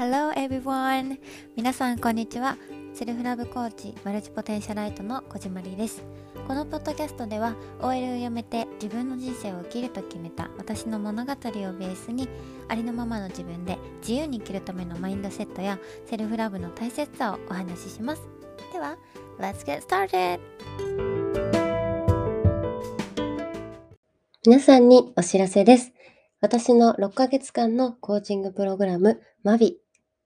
Hello everyone! 皆さんこんにちは。 self-love コーチ multipotentialite のこじまりです。このポッドキャストでは OL を辞めて自分の人生を生きると決めた私の物語をベースにありのままの自分で自由に生きるためのマインドセットや self-love の大切さをお話しします。では、Let's get started! 皆さんにお知らせです。私の6ヶ月間のコーチングプログラムマビ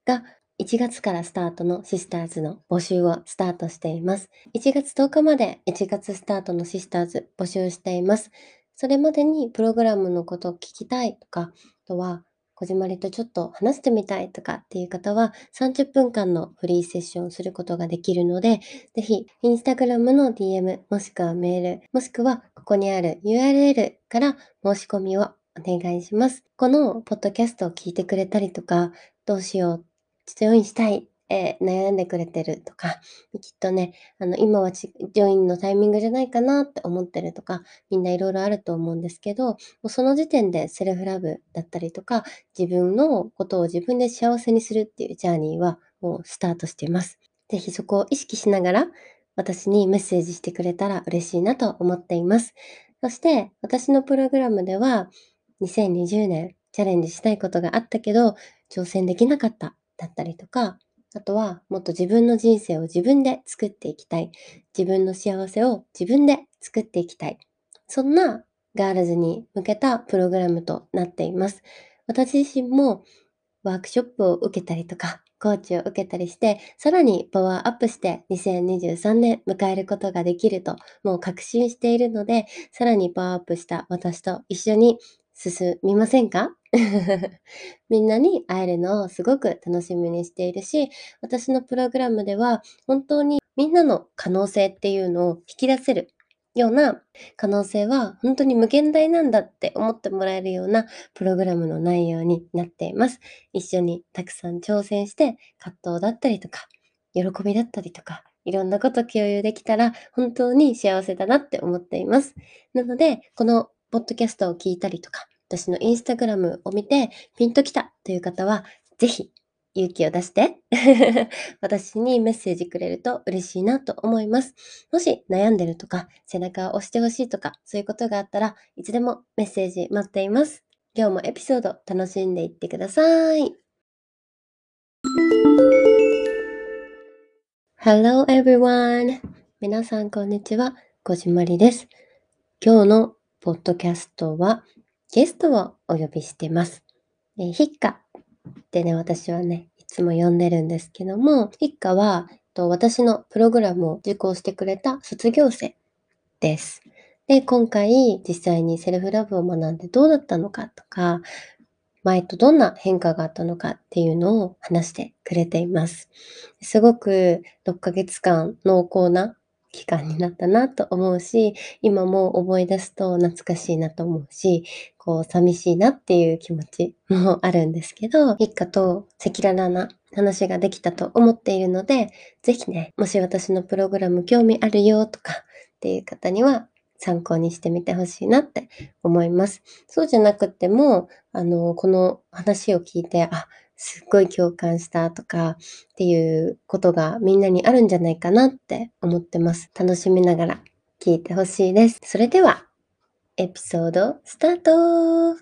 が1月からスタートのシスターズの募集をスタートしています。1月10日まで1月スタートのシスターズ募集しています。それまでにプログラムのことを聞きたいとか、あとは小島りとちょっと話してみたいとかっていう方は30分間のフリーセッションをすることができるので、ぜひインスタグラムの DM もしくはメール、もしくはここにある URL から申し込みをお願いします。このポッドキャストを聞いてくれたりとか、どうしよう、ジョインしたい、えー、悩んでくれてるとか、きっとね、あの、今はジョインのタイミングじゃないかなって思ってるとか、みんないろいろあると思うんですけど、もうその時点でセルフラブだったりとか、自分のことを自分で幸せにするっていうジャーニーはもうスタートしています。ぜひそこを意識しながら、私にメッセージしてくれたら嬉しいなと思っています。そして、私のプログラムでは、2020年チャレンジしたいことがあったけど、挑戦できなかっただったりとか、あとはもっと自分の人生を自分で作っていきたい。自分の幸せを自分で作っていきたい。そんなガールズに向けたプログラムとなっています。私自身もワークショップを受けたりとか、コーチを受けたりして、さらにパワーアップして2023年迎えることができるともう確信しているので、さらにパワーアップした私と一緒に進みませんか？みんなに会えるのをすごく楽しみにしているし、私のプログラムでは本当にみんなの可能性っていうのを引き出せるような可能性は本当に無限大なんだって思ってもらえるようなプログラムの内容になっています。一緒にたくさん挑戦して葛藤だったりとか、喜びだったりとか、いろんなこと共有できたら本当に幸せだなって思っています。なので、このポッドキャストを聞いたりとか、私のインスタグラムを見てピンときたという方は、ぜひ勇気を出して 私にメッセージくれると嬉しいなと思います。もし悩んでるとか、背中を押してほしいとか、そういうことがあったらいつでもメッセージ待っています。今日もエピソード楽しんでいってください。Hello everyone! 皆さんこんにちは。小島りです。今日のポッドキャストはゲストをお呼びしてます。えー、ヒッカってね、私はね、いつも呼んでるんですけども、ヒッカは、と私のプログラムを受講してくれた卒業生です。で、今回実際にセルフラブを学んでどうだったのかとか、前とどんな変化があったのかっていうのを話してくれています。すごく6ヶ月間濃厚な期間になったなと思うし、今も思い出すと懐かしいなと思うし、こう寂しいなっていう気持ちもあるんですけど、一家と赤裸々な話ができたと思っているので、ぜひね、もし私のプログラム興味あるよとかっていう方には参考にしてみてほしいなって思います。そうじゃなくても、あの、この話を聞いて、あ、すっごい共感したとかっていうことがみんなにあるんじゃないかなって思ってます。楽しみながら聞いてほしいです。それでは、エピソードスタート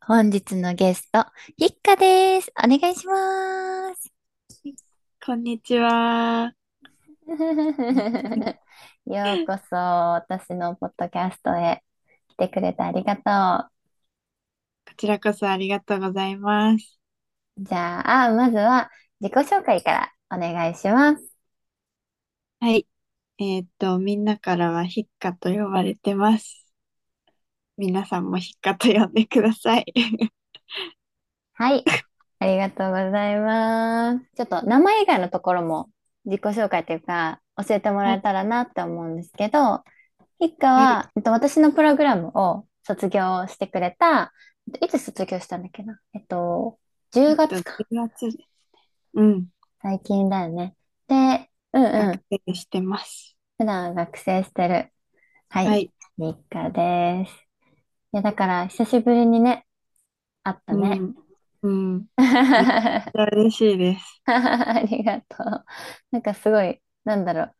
本日のゲスト、ひっかです。お願いします。こんにちは。ようこそ私のポッドキャストへてくれてありがとこちらこそありがとうございます。じゃあ、まずは自己紹介からお願いします。はい。えーっと、みんなからはヒッカと呼ばれてます。皆さんもヒッカと呼んでください。はい。ありがとうございます。ちょっと名前以外のところも自己紹介というか教えてもらえたらなって思うんですけど、一家は、えっと、私のプログラムを卒業してくれた、いつ卒業したんだっけな？えっと、10月か。10月ですね。うん。最近だよね。で、うんうん。学生してます。普段学生してる。はい。はい、日課です。や、だから久しぶりにね、会ったうね。ん。うん。あじゃあ嬉しいです。りがとう。なんかすごい、なんだろう。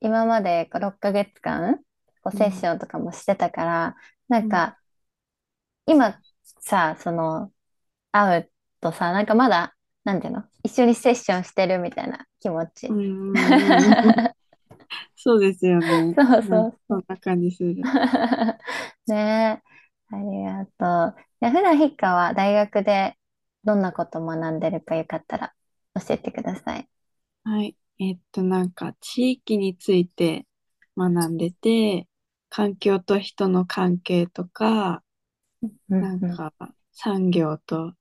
今までこう6ヶ月間、こうセッションとかもしてたから、なんか、今さ、その、会うとさ、なんかまだ、なんていうの？一緒にセッションしてるみたいな気持ち。う。そうですよね。そうそうそんな感じする。ねえ、ありがとう。じゃあ普段ヒッカは大学でどんなこと学んでるかよかったら教えてください。はい。えっと、なんか、地域について学んでて、環境と人の関係とか、なんか、産業と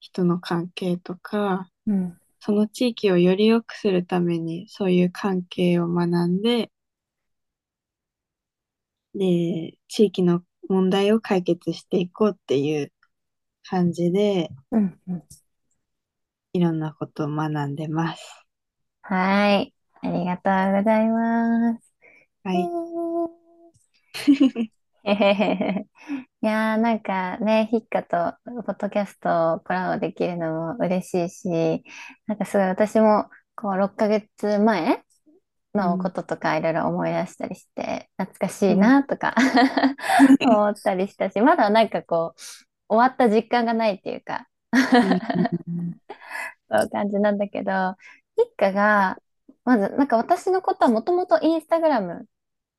人の関係とか、うん、その地域をより良くするために、そういう関係を学んで、で、地域の問題を解決していこうっていう感じで、うん、うん。いろんなことを学んでます。はい。ありがとうございます。はい。いやーなんかね、ヒッカとポッドキャストをコラボできるのも嬉しいし、なんかすごい私もこう6ヶ月前のこととかいろいろ思い出したりして、懐かしいなとか 思ったりしたし、まだなんかこう、終わった実感がないっていうか、そう感じなんだけど、ヒッカが、まずなんか私のことはもともとインスタグラム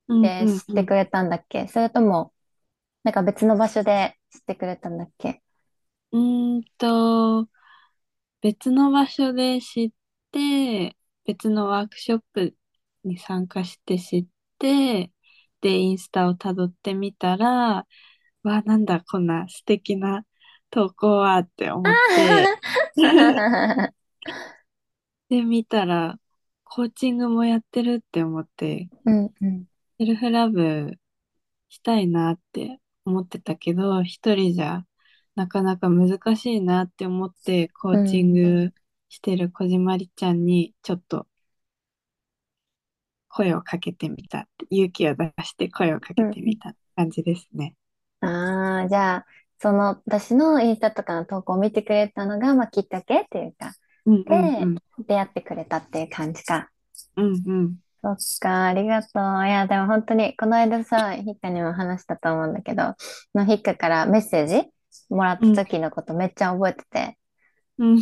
で知ってくれたんだっけ？それとも、なんか別の場所で知ってくれたんだっけ？うーんと、別の場所で知って、別のワークショップに参加して知って、で、インスタをたどってみたら、わあ、なんだ、こんな素敵な投稿はって思って、で、見たら、コーチングもやってるって思って、うんうん。セルフラブしたいなって思ってたけど、一人じゃなかなか難しいなって思って、コーチングしてるこじまりちゃんにちょっと声をかけてみたって、勇気を出して声をかけてみた感じですね。ああ、じゃあ、その私のインスタとかの投稿を見てくれたのが、まあ、きっかけっていうか、うんうんうん。出会ってくれたっていう感じか。うんうん。そっか、ありがとう。いや、でも本当に、この間さ、ヒッカにも話したと思うんだけど、のヒッカからメッセージもらった時のことめっちゃ覚えてて。うん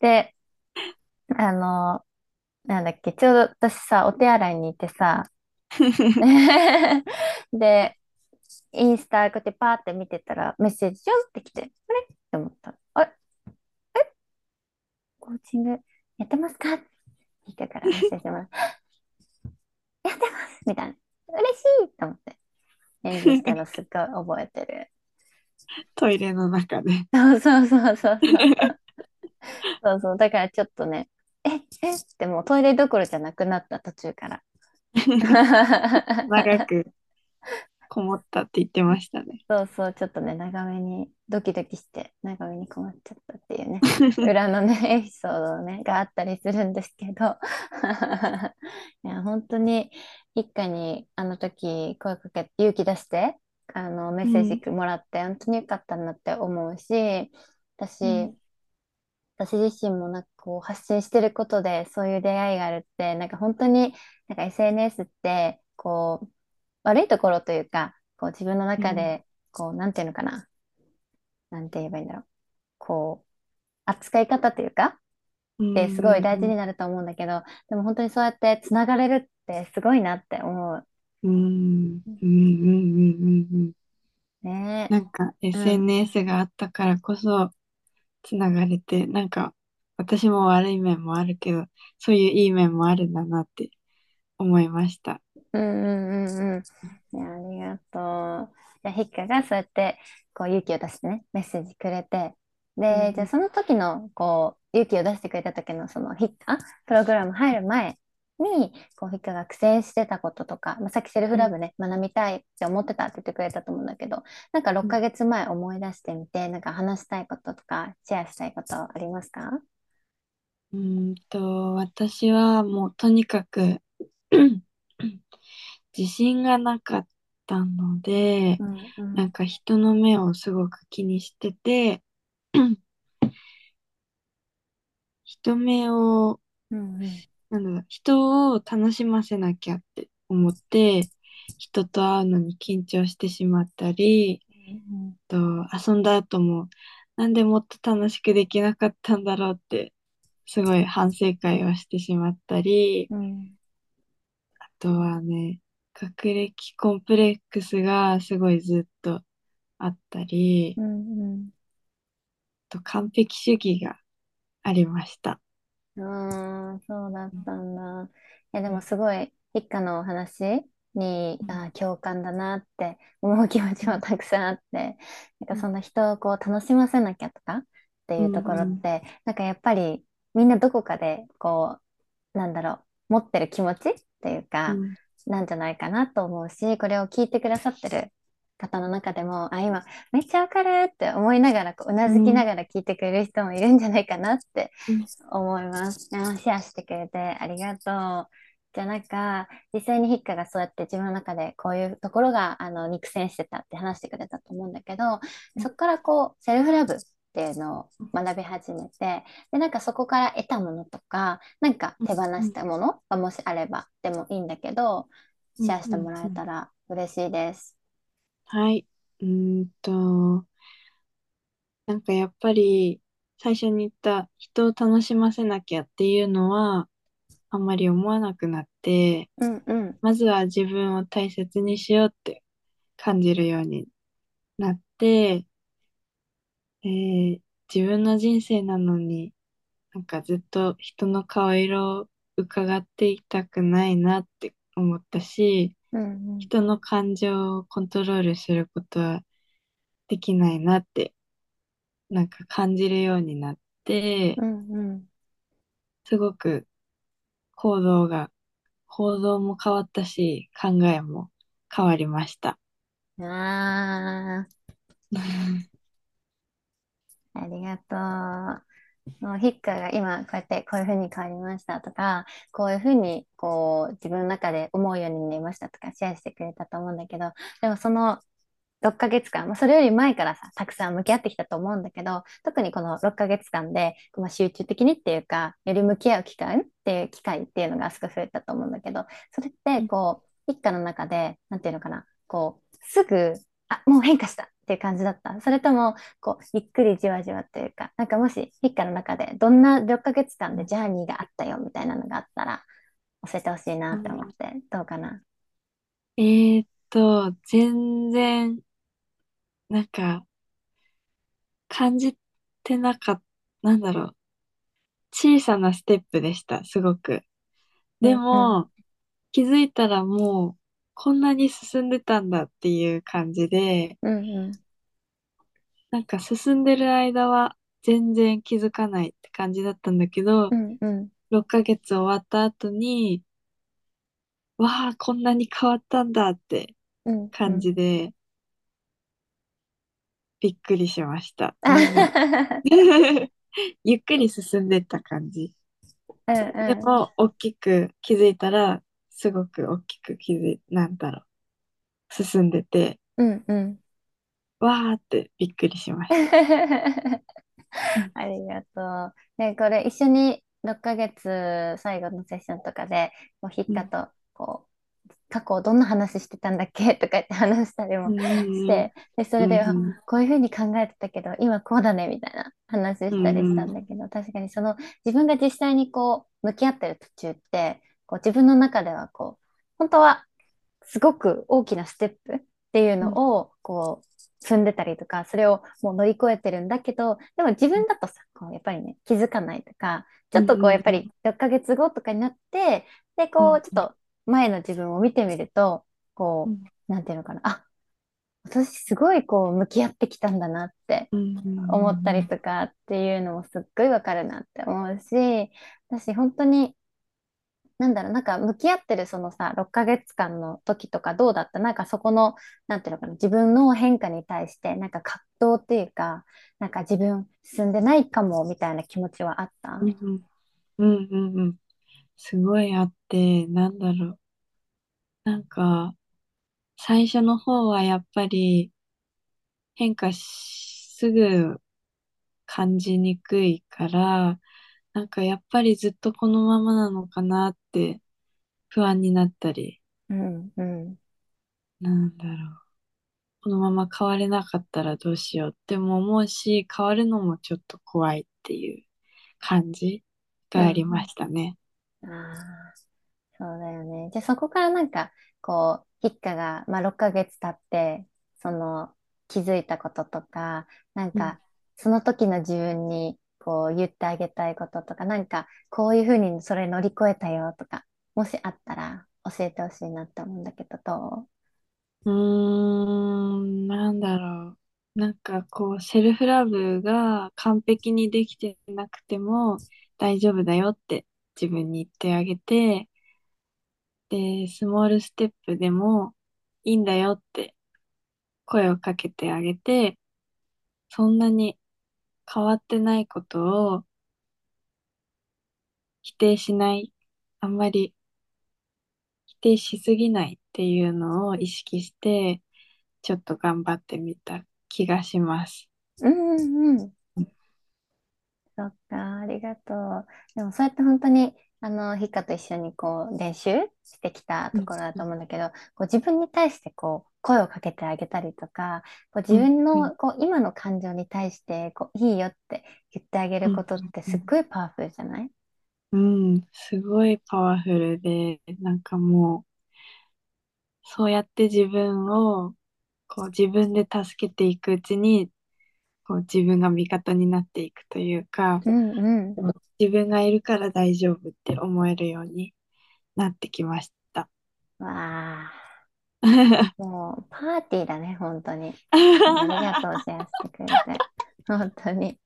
で、あの、なんだっけ、ちょうど私さ、お手洗いに行ってさ、で、インスタこうやってパーって見てたらメッセージジョンってきて、あれ？って思った。あれ？え？コーチングやってますか？って聞いたからメッセージもらってやってますみたいな。嬉しいと思って。返事したのすっごい覚えてる。トイレの中で。そうそうそうそうそう。そうそう。だからちょっとね、え、え？ってもうトイレどころじゃなくなった途中から。長くこもったって言ってましたね。そうそう、ちょっとね、長めにドキドキして、長めに困っちゃったっていうね、裏のね、エピソードね、があったりするんですけど、いや、本当に一家にあの時声かけて、勇気出して、あの、メッセージもらって、本当に良かったなって思うし、私、うん。私自身もなんかこう発信してることでそういう出会いがあるって、なんか本当になんか SNS ってこう悪いところというか、こう自分の中でこうなんていうのかな、なんて言えばいいんだろう、こう扱い方というか、ってすごい大事になると思うんだけど、でも本当にそうやってつながれるってすごいなって思う。うん。うん。うん。うん。うん。うん。ね。なんか SNS があったからこそつながれて、なんか私も悪い面もあるけど、そういういい面もあるんだなって思いました。うんうんうんうん。いや、ありがとう。じゃあ、ヒッカがそうやって、こう、勇気を出してね、メッセージくれて、で、うんじゃあ、その時の、こう、勇気を出してくれた時の、その、ヒッカ、プログラム入る前に、こう、ヒッカが苦戦してたこととか、まあ、さっきセルフラブね、学びたいって思ってたって言ってくれたと思うんだけど、なんか6ヶ月前思い出してみて、なんか話したいこととか、シェアしたいことありますか？うーんと、私はもうとにかく自信がなかったので、うんうん。なんか人の目をすごく気にしてて、人目を、うんうん。なんだろう、人を楽しませなきゃって思って、人と会うのに緊張してしまったり、と遊んだ後も、なんでもっと楽しくできなかったんだろうって、すごい反省会をしてしまったり、うん。あとはね、学歴コンプレックスがすごいずっとあったり、うんうんと完璧主義がありました。ああ、そうだったんだ。いや、でもすごい、一家のお話に、うんあー共感だなって思う気持ちもたくさんあって、なんかそんな人をこう楽しませなきゃとかっていうところって、なんかやっぱりみんなどこかでこう、なんだろう、持ってる気持ちっていうか、うんなんじゃないかなと思うし、これを聞いてくださってる方の中でも、あ、今めっちゃわかるって思いながら、こう、うなずきながら聞いてくれる人もいるんじゃないかなって思います。あーシェアしてくれてありがとう。じゃあなんか、実際にヒッカがそうやって自分の中でこういうところがあの肉戦してたって話してくれたと思うんだけど、そこからこう、セルフラブっていうのを学び始めて、で、なんかそこから得たものとか、なんか手放したものがもしあればでもいいんだけど、シェアしてもらえたら嬉しいです。はい。うーんと、なんかやっぱり最初に言った人を楽しませなきゃっていうのはあんまり思わなくなって、うんうん。まずは自分を大切にしようって感じるようになって、えー自分の人生なのになんかずっと人の顔色を伺っていたくないなって思ったし、うんうん。人の感情をコントロールすることはできないなって、なんか感じるようになってう、んうん。すごく行動が、行動も変わったし、考えも変わりました。あー、ありがとう。もうヒッカーが今こうやってこういうふうに変わりましたとか、こういうふうにこう自分の中で思うようになりましたとかシェアしてくれたと思うんだけど、でもその6ヶ月間、まあ、それより前からさ、たくさん向き合ってきたと思うんだけど、特にこの6ヶ月間で、まあ、集中的にっていうか、より向き合う機会っていう機会っていうのがすごい増えたと思うんだけど、それってこう、一家の中で、なんていうのかな、こう、すぐ、あ、もう変化したっていう感じだった。それとも、こう、ゆっくりじわじわっていうか、なんかもし、一家の中で、どんな6ヶ月間でジャーニーがあったよみたいなのがあったら、教えてほしいなって思って、どうかな？えーっと、全然、なんか、感じてなかった、なんだろう。小さなステップでした、すごく。でも、気づいたらもう、こんなに進んでたんだっていう感じで、うんうん。なんか進んでる間は全然気づかないって感じだったんだけどう、んうん。6ヶ月終わった後に、わあ、こんなに変わったんだってうん。感じで、びっくりしました。うん。ゆっくり進んでった感じ。うんうんでも、大きく気づいたら、すごく大きく気づい、なんだろう、進んでて、うんうん。わーってびっくりしました。ありがとう。で、これ一緒に6ヶ月最後のセッションとかで、こうヒッカとこう、過去どんな話してたんだっけとか言って話したりもして、で、それで、うんうんあこういうふうに考えてたけど、今こうだねみたいな話したりしたんだけど、確かにその自分が実際にこう、向き合ってる途中って、こう自分の中ではこう、本当はすごく大きなステップっていうのをこう踏んでたりとか、それをもう乗り越えてるんだけど、でも自分だとさ、こうやっぱりね、気づかないとか、ちょっとこうやっぱり6ヶ月後とかになって、で、こうちょっと前の自分を見てみると、こうん。う、なんていうのかな、あ、私すごいこう向き合ってきたんだなって思ったりとかっていうのもすっごいわかるなって思うし、私本当に、なんだろう、なんか向き合ってるそのさ、6ヶ月間の時とかどうだった？なんかそこの、なんていうのかな、自分の変化に対して、なんか葛藤っていうか、なんか自分進んでないかもみたいな気持ちはあった？うんうんうんうん。すごいあって、なんだろう。なんか、最初の方はやっぱり変化すぐ感じにくいから、なんかやっぱりずっとこのままなのかなって不安になったり、うんうんなんだろう。このまま変われなかったらどうしようっても思うし、変わるのもちょっと怖いっていう感じがありましたね。ああ、そうだよね。じゃあそこからなんか、こう、ヒッカが、まあ、6ヶ月経って、その、気づいたこととか、なんうんか、その時の自分に、こう、言ってあげたいこととか、なんか、こういうふうにそれ乗り越えたよとか、もしあったら教えてほしいなって思うんだけど、どう？うーん、なんだろう。なんかこう、セルフラブが完璧にできてなくても大丈夫だよって自分に言ってあげて、で、スモールステップでもいいんだよって声をかけてあげて、そんなに変わってないことを否定しない、あんまり否定しすぎないっていうのを意識して、ちょっと頑張ってみた気がします。うんうん。そっか、ありがとう。でもそうやって本当に、あの、ヒカと一緒にこう、練習してきたところだと思うんだけど、こう自分に対してこう、声をかけてあげたりとか、こう自分うん。のこう今の感情に対してこう、いいよって言ってあげることってすっごいパワフルじゃない？うん、すごいパワフルで、なんかもう、そうやって自分を、こう自分で助けていくうちに、こう自分が味方になっていくというか、うんうん。自分がいるから大丈夫って思えるようになってきました。わあ、もうパーティーだね、本当に。ありがとう、シェアしてくれて。本当に。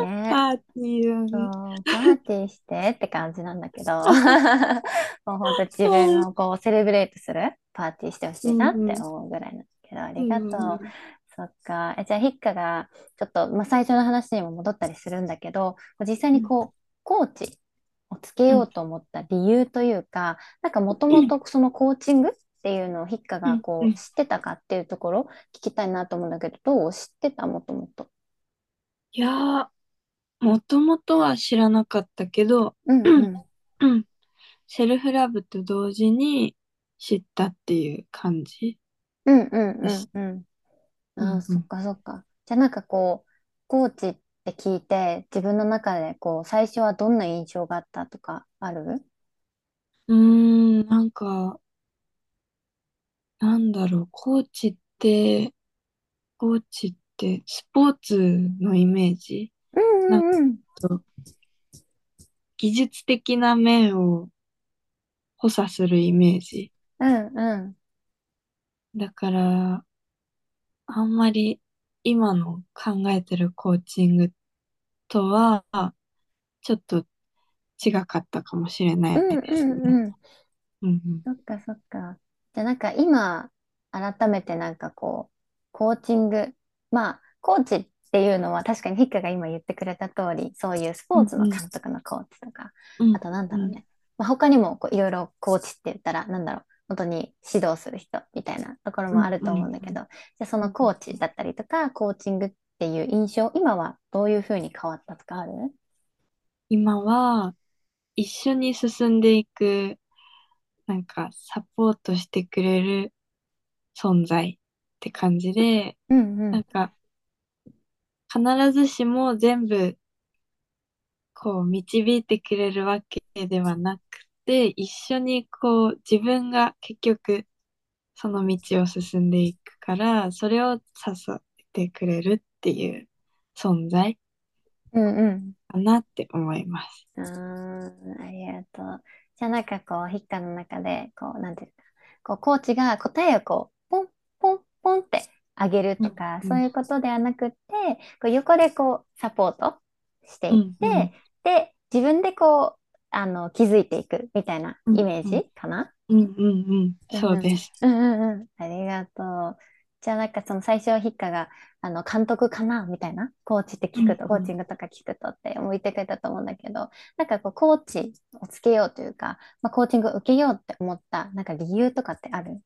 ね。パーティーだパーティーしてって感じなんだけど、もう本当自分をこうセレブレイトするパーティーしてほしいなって思うぐらいなんだけど、ありがとう。そっか。え、じゃあ、ヒッカが、ちょっと、まあ、最初の話にも戻ったりするんだけど、実際にこう、コーチをつけようと思った理由というか、なんかもともとそのコーチングっていうのをヒッカがこうんう、知ってたかっていうところ聞きたいなと思うんだけど、どう知ってた？もともと。いやー、もともとは知らなかったけど、うんうん。うんセルフラブと同時に知ったっていう感じ。うんうんうんうん。うんああ、うんそっかそっか。じゃあなんかこう、コーチって聞いて、自分の中でこう、最初はどんな印象があったとかある？うーん、なんか、なんだろう、コーチって、コーチってスポーツのイメージ？うんうんうん。と技術的な面を補佐するイメージ。うんうん。だから、あんまり今の考えてるコーチングとは、ちょっと違かったかもしれないうんですね。うんうん。うんうんそっかそっか。じゃあなんか今、改めてなんかこう、コーチング。まあ、コーチっていうのは確かにヒッカが今言ってくれた通り、そういうスポーツの監督のコーチとか、うんあとなんだろうね。まあ、他にもこういろいろコーチって言ったら、なんだろう。本当に指導する人みたいなところもあると思うんだけど、じゃあそのコーチだったりとか、コーチングっていう印象、今はどういうふうに変わったとかある？今は、一緒に進んでいく、なんかサポートしてくれる存在って感じで、うんうん。なんか、必ずしも全部、こう、導いてくれるわけではなくて、一緒にこう、自分が結局、その道を進んでいくから、それを支えてくれるっていう存在うんうん。かなって思います。あーありがとう。じゃあなんかこう、ヒッカの中で、こう、なんていうか、こう、コーチが答えをこう、ポン、ポン、ポンってあげるとか、うんそういうことではなくって、こう横でこう、サポートしていって、うんうんで、自分でこう、あの、気づいていくみたいなイメーうん。うジかな？うんうんうん、そうです。うんうんうん。ありがとう。じゃあなんかその最初はヒッカが、あの、監督かなみたいな、コーチって聞くと、うんうん。コーチングとか聞くとって思ってくれたと思うんだけど、なんかこう、コーチをつけようというか、まあ、コーチングを受けようって思った、なんか理由とかってある？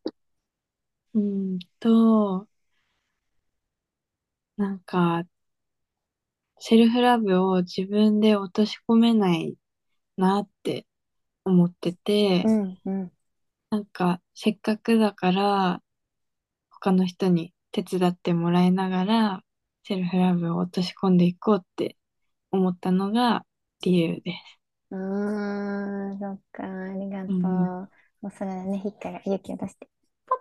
うんと、なんか、セルフラブを自分で落とし込めないなって思ってて、んうんなんか、せっかくだから、他の人に手伝ってもらいながら、セルフラブを落とし込んでいこうって思ったのが理由です。うーん、そっか、ありがとう。うんもうそれでね、ヒッカが勇気を出して、ポッ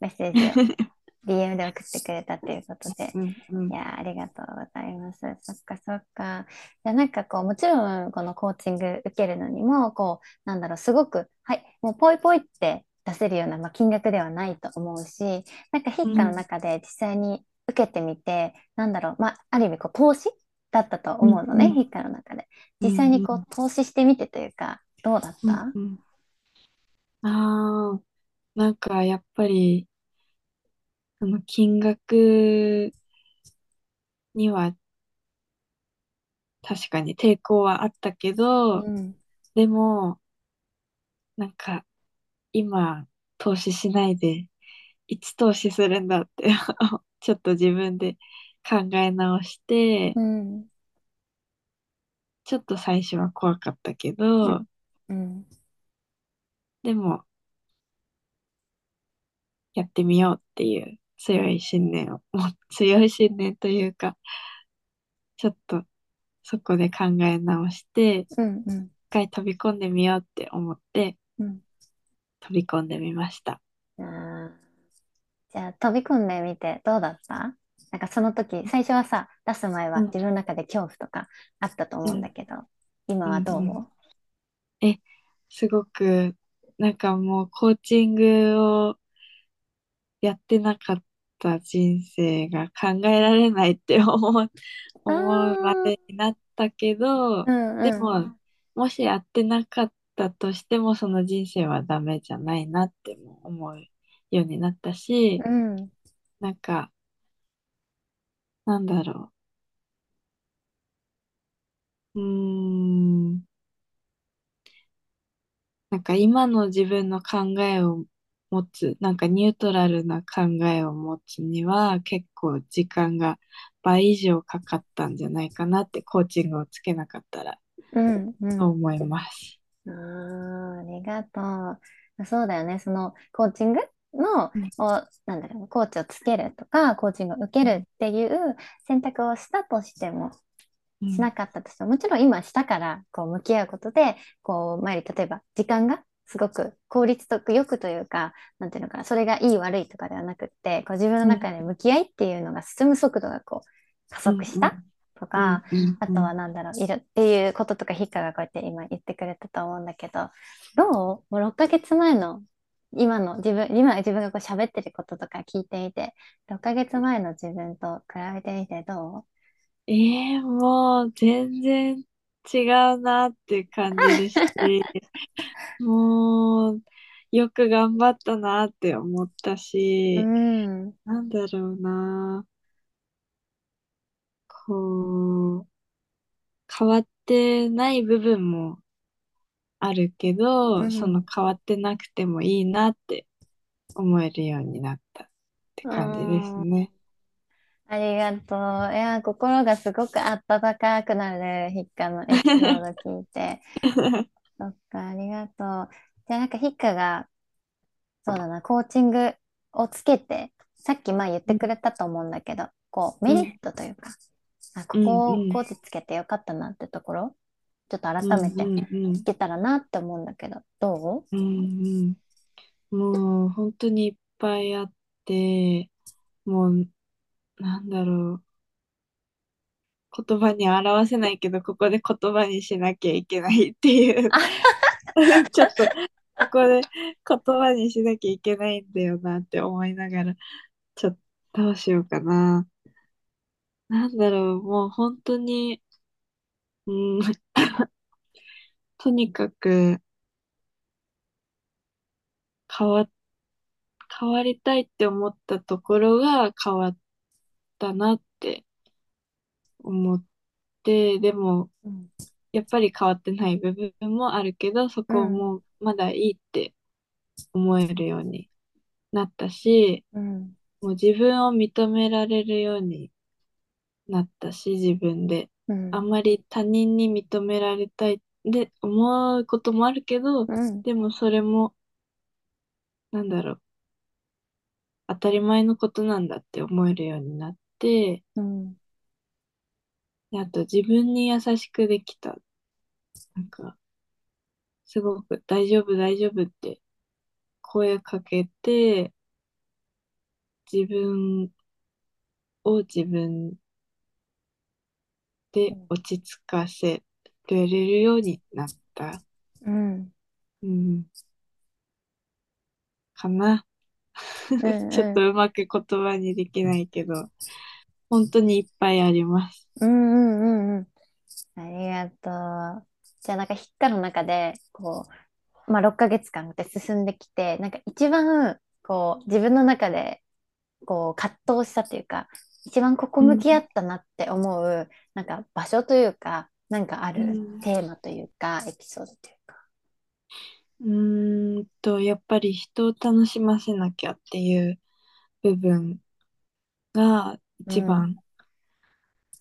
メッセージを DM で送ってくれたということで、うんうん。いやーありがとうございます。そっかそっか。いや、なんかこう、もちろん、このコーチング受けるのにも、こう、なんだろう、すごく、はい、もうポイポイって出せるような、まあ、金額ではないと思うし、なんかヒッカの中で実際に受けてみて、なんだろう、まあ、ある意味、こう、投資だったと思うのね、うんカの中で。実際にこうんう、投資してみてというか、どうだった？うんうん。ああ、なんかやっぱり、あの、金額には確かに抵抗はあったけど、うん。でも、なんか、今、投資しないで、いつ投資するんだって ちょっと自分で考え直して、うん。ちょっと最初は怖かったけど、うん。でも、やってみようっていう強い信念を、もう強い信念というか、ちょっとそこで考え直して、一うん。うん。回飛び込んでみようって思って、うん。飛び込んでみました。じゃあ飛び込んでみてどうだった？なんかその時、最初はさ、出す前はうん自分の中で恐怖とかあったと思うんだけど、今はどう、う？んうんすごく、なんかもうコーチングをやってなかった人生が考えられないって思う、思うまでになったけど、うんうん、でも、もしやってなかったとしても、その人生はダメじゃないなっても思うようになったし、うん、なんか、なんだろう。うーん。なんか今の自分の考えを持つ、なんかニュートラルな考えを持つには結構時間が倍以上かかったんじゃないかなってコーチングをつけなかったらうん、うん。と思います。あーありがとう。そうだよね。そのコーチングの、うんをなんだろう、コーチをつけるとか、コーチングを受けるっていう選択をしたとしても、うんしなかったとしても、もちろん今したから、こう、向き合うことで、こう、前より例えば、時間がすごく効率とよくというか、なんていうのかな、それがいい悪いとかではなくって、こう、自分の中で向き合いっていうのが進む速度がこう、加速したとか、あとはなんだろう、いるっていうこととか、ヒッカがこうやって今言ってくれたと思うんだけど、どう？もう6ヶ月前の今の自分、今自分がこう喋ってることとか聞いてみて、6ヶ月前の自分と比べてみてどう？ええもう全然違うなって感じるし、もうよく頑張ったなって思ったうし、うん。なんだろうな。こう、変わってない部分もあるけど、うんその変わってなくてもいいなって思えるようになったって感じですね。ありがとう。いや、心がすごく温かくなる、ヒッカのエピソード聞いて。そっか、ありがとう。じゃあなんかヒッカが、そうだな、コーチングをつけて、さっき前言ってくれたと思うんだけど、こう、メリットというか、あ、ここうんをうんコーチつけてよかったなってところ、ちょっと改めてうんうん聞けたらなって思うんだけど、どう？うんうん、もう本当にいっぱいあって、もうなんだろう。言葉に表せないけど、ここで言葉にしなきゃいけないっていう。ちょっと、ここで言葉にしなきゃいけないんだよなって思いながら、ちょっとどうしようかな。なんだろう、もう本当に、うん、とにかく変わ、変わりたいって思ったところが変わったなって思って、でも、うんやっぱり変わってない部分もあるけど、そこをもうまだいいって思えるようになったし、うん。もう自分を認められるようになったし、自分で。うん。あんまり他人に認められたいで思うこともあるけど、うん。でもそれも、なんだろう、当たり前のことなんだって思えるようになって、うん。であと自分に優しくできた。なんか、すごく大丈夫大丈夫って声かけて、自分を自分で落ち着かせられるようになった。うん。うん。かな。うんちょっとうまく言葉にできないけど、本当にいっぱいあります。うんうんうんうん。ありがとう。じゃあなんかヒッカの中で、こう、まあ6ヶ月間って進んできて、なんか一番、こう、自分の中で、こう、葛藤したというか、一番ここ向き合ったなって思う、なんか場所というか、なんかあるうんテーマというか、エピソードというか。うーんと、やっぱり人を楽しませなきゃっていう部分が一番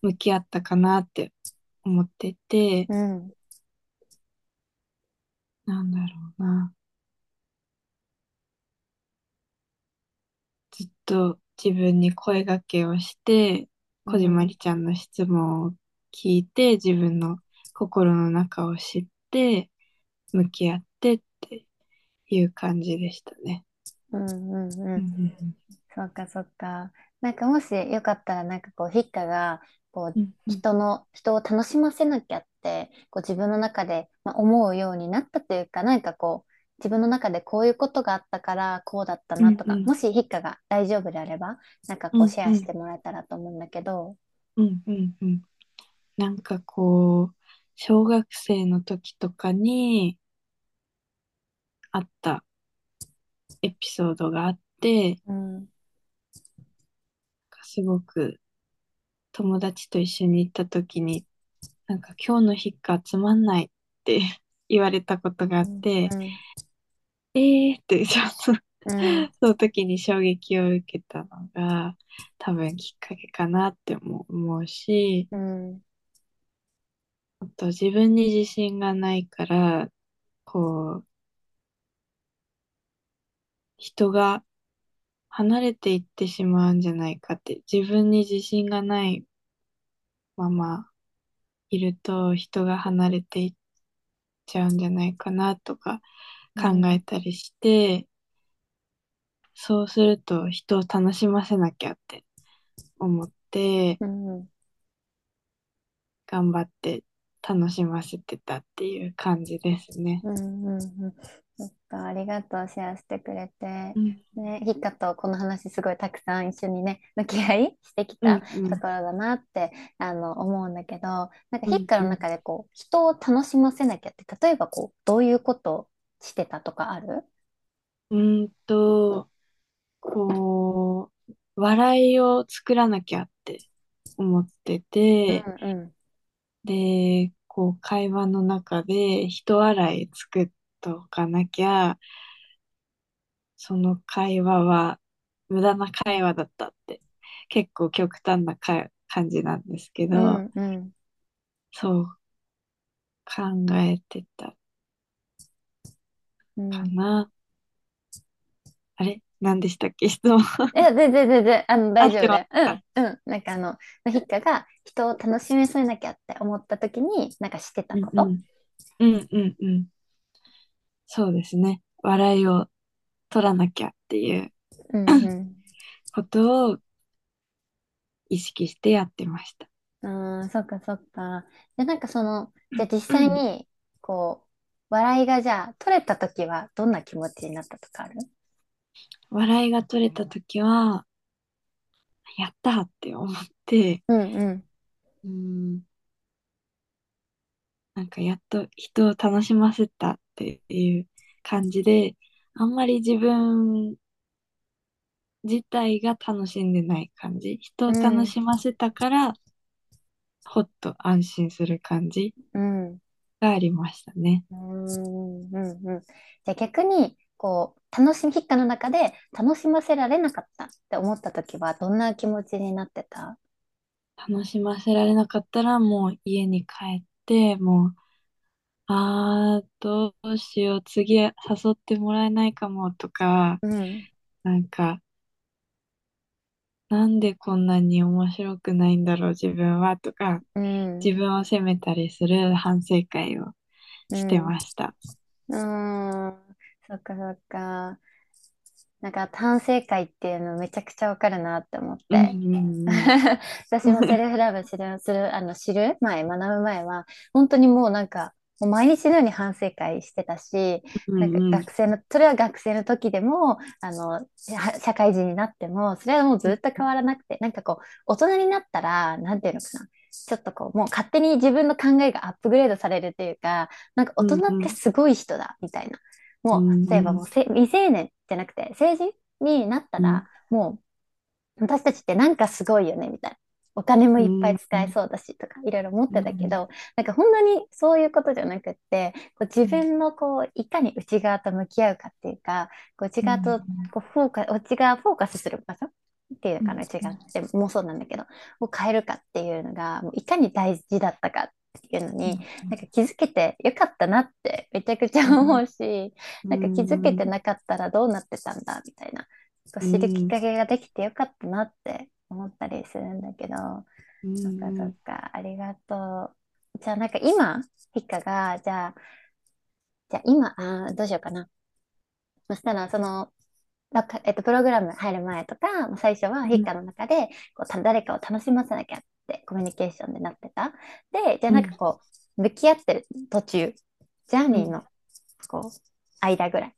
向き合ったかなって思ってて、うん。なんだろうな。ずっと自分に声掛けをして、こじまりちゃんの質問を聞いて、自分の心の中を知って、向き合ってっていう感じでしたね。うんうんうん。うんそうかそうか。なんかもしよかったら、なんかこう、ヒッカが、こう、うん人の、人を楽しませなきゃって、こう自分の中で、まあ、思うようになったというか、なんかこう、自分の中でこういうことがあったから、こうだったなとか、うんうんもしヒッカが大丈夫であれば、なんかこうシェアしてもらえたらと思うんだけど、うんうんうん。なんかこう、小学生の時とかにあったエピソードがあって、うん、すごく友達と一緒に行った時に、なんか今日の日かつまんないって 言われたことがあって、えーってちょっとうん、その時に衝撃を受けたのが多分きっかけかなっても思うし、うん、あと自分に自信がないから、こう、人が離れていってしまうんじゃないかって、自分に自信がないままいると人が離れていっちゃうんじゃないかなとか考えたりして、そうすると人を楽しませなきゃって思って、うん、頑張って楽しませてたっていう感じですね。うん、うん、うん。そっか、ありがとう、シェアしてくれて。うん。ね、ヒッカとこの話すごいたくさん一緒にね、向き合いしてきうんたうん。ところだなって、あの思うんだけど、なんかうんヒッカの中でこう、人を楽しませなきゃって、例えばこう、どういうことをしてたとかある？うーんと、こう、笑いを作らなきゃって思ってて、うんうん。で、こう、会話の中で人笑い作っとかなきゃ、その会話は無駄な会話だったって、結構極端なか感じなんですけど、うんうんそう考えてたうんかな。あれ？何でしたっけ？質問。いや、全然全然、あの、大丈夫うん、うん。なんかあの、ヒッカが人を楽しめそうになきゃって思った時に、なんかしてたこと。うんうんうんうん。そうですね。笑いを取らなきゃっていううんうんことを意識してやってました。うん、そっかそっか。で、なんかその、じゃあ実際に、こう、笑いがじゃあ取れたときはどんな気持ちになったとかある？笑いが取れたときは、やったって思って、うんうん。うん、なんかやっと人を楽しませたっていう感じで、あんまり自分自体が楽しんでない感じ。人を楽しませたから、ほっと安心する感じうん。がありましたね。うんうんうん。じゃあ逆に、こう、楽しみ、ヒッカの中で楽しませられなかったって思った時は、どんな気持ちになってた？楽しませられなかったらもう家に帰って、もう、あー、どうしよう、次誘ってもらえないかもとか、うん。なんか、なんでこんなに面白くないんだろう、自分はとか、うん。自分を責めたりする反省会をしてました。うーん。そっかそっか。なんか、反省会っていうのめちゃくちゃわかるなって思っうんて。私もセルフラブ知る、する、あの、知る前、学ぶ前は、本当にもうなんか、もう毎日のように反省会してたし、なんか学生の、それは学生の時でも、あの、社社会人になっても、それはもうずっと変わらなくて、なんかこう、大人になったら、なんていうのかな。ちょっとこう、もう勝手に自分の考えがアップグレードされるっていうか、なんか大人ってすごい人だ、みたいな。もう、例えばもうせ未成年じゃなくて、成人になったら、もう、私たちってなんかすごいよね、みたいな。お金もいっぱい使えそうだしとか、いろいろ思ってたけど、なんか本当にそういうことじゃなくって、こう自分のこう、いかに内側と向き合うかっていうか、こう内側とこうフォーカス、内側フォーカスする場所っていうのかな、うん。内側ってもうそうなんだけど、を変えるかっていうのが、もういかに大事だったかっていうのに、なんか気づけてよかったなってめちゃくちゃ思うし、なんか気づけてなかったらどうなってたんだみたいな、こう知るきっかけができてよかったなって思ったりするんだけど、うんそっかそっか、ありがとう。じゃあなんか今、ヒッカが、じゃあ、じゃあ今、あーどうしようかな。そしたら、その、えっと、プログラム入る前とか、まあ最初はヒッカの中で、こうた誰かを楽しませなきゃってコミュニケーションでなってた？で、じゃあなんかこう、向き合ってる途中、ジャーニーの、こう、間ぐらい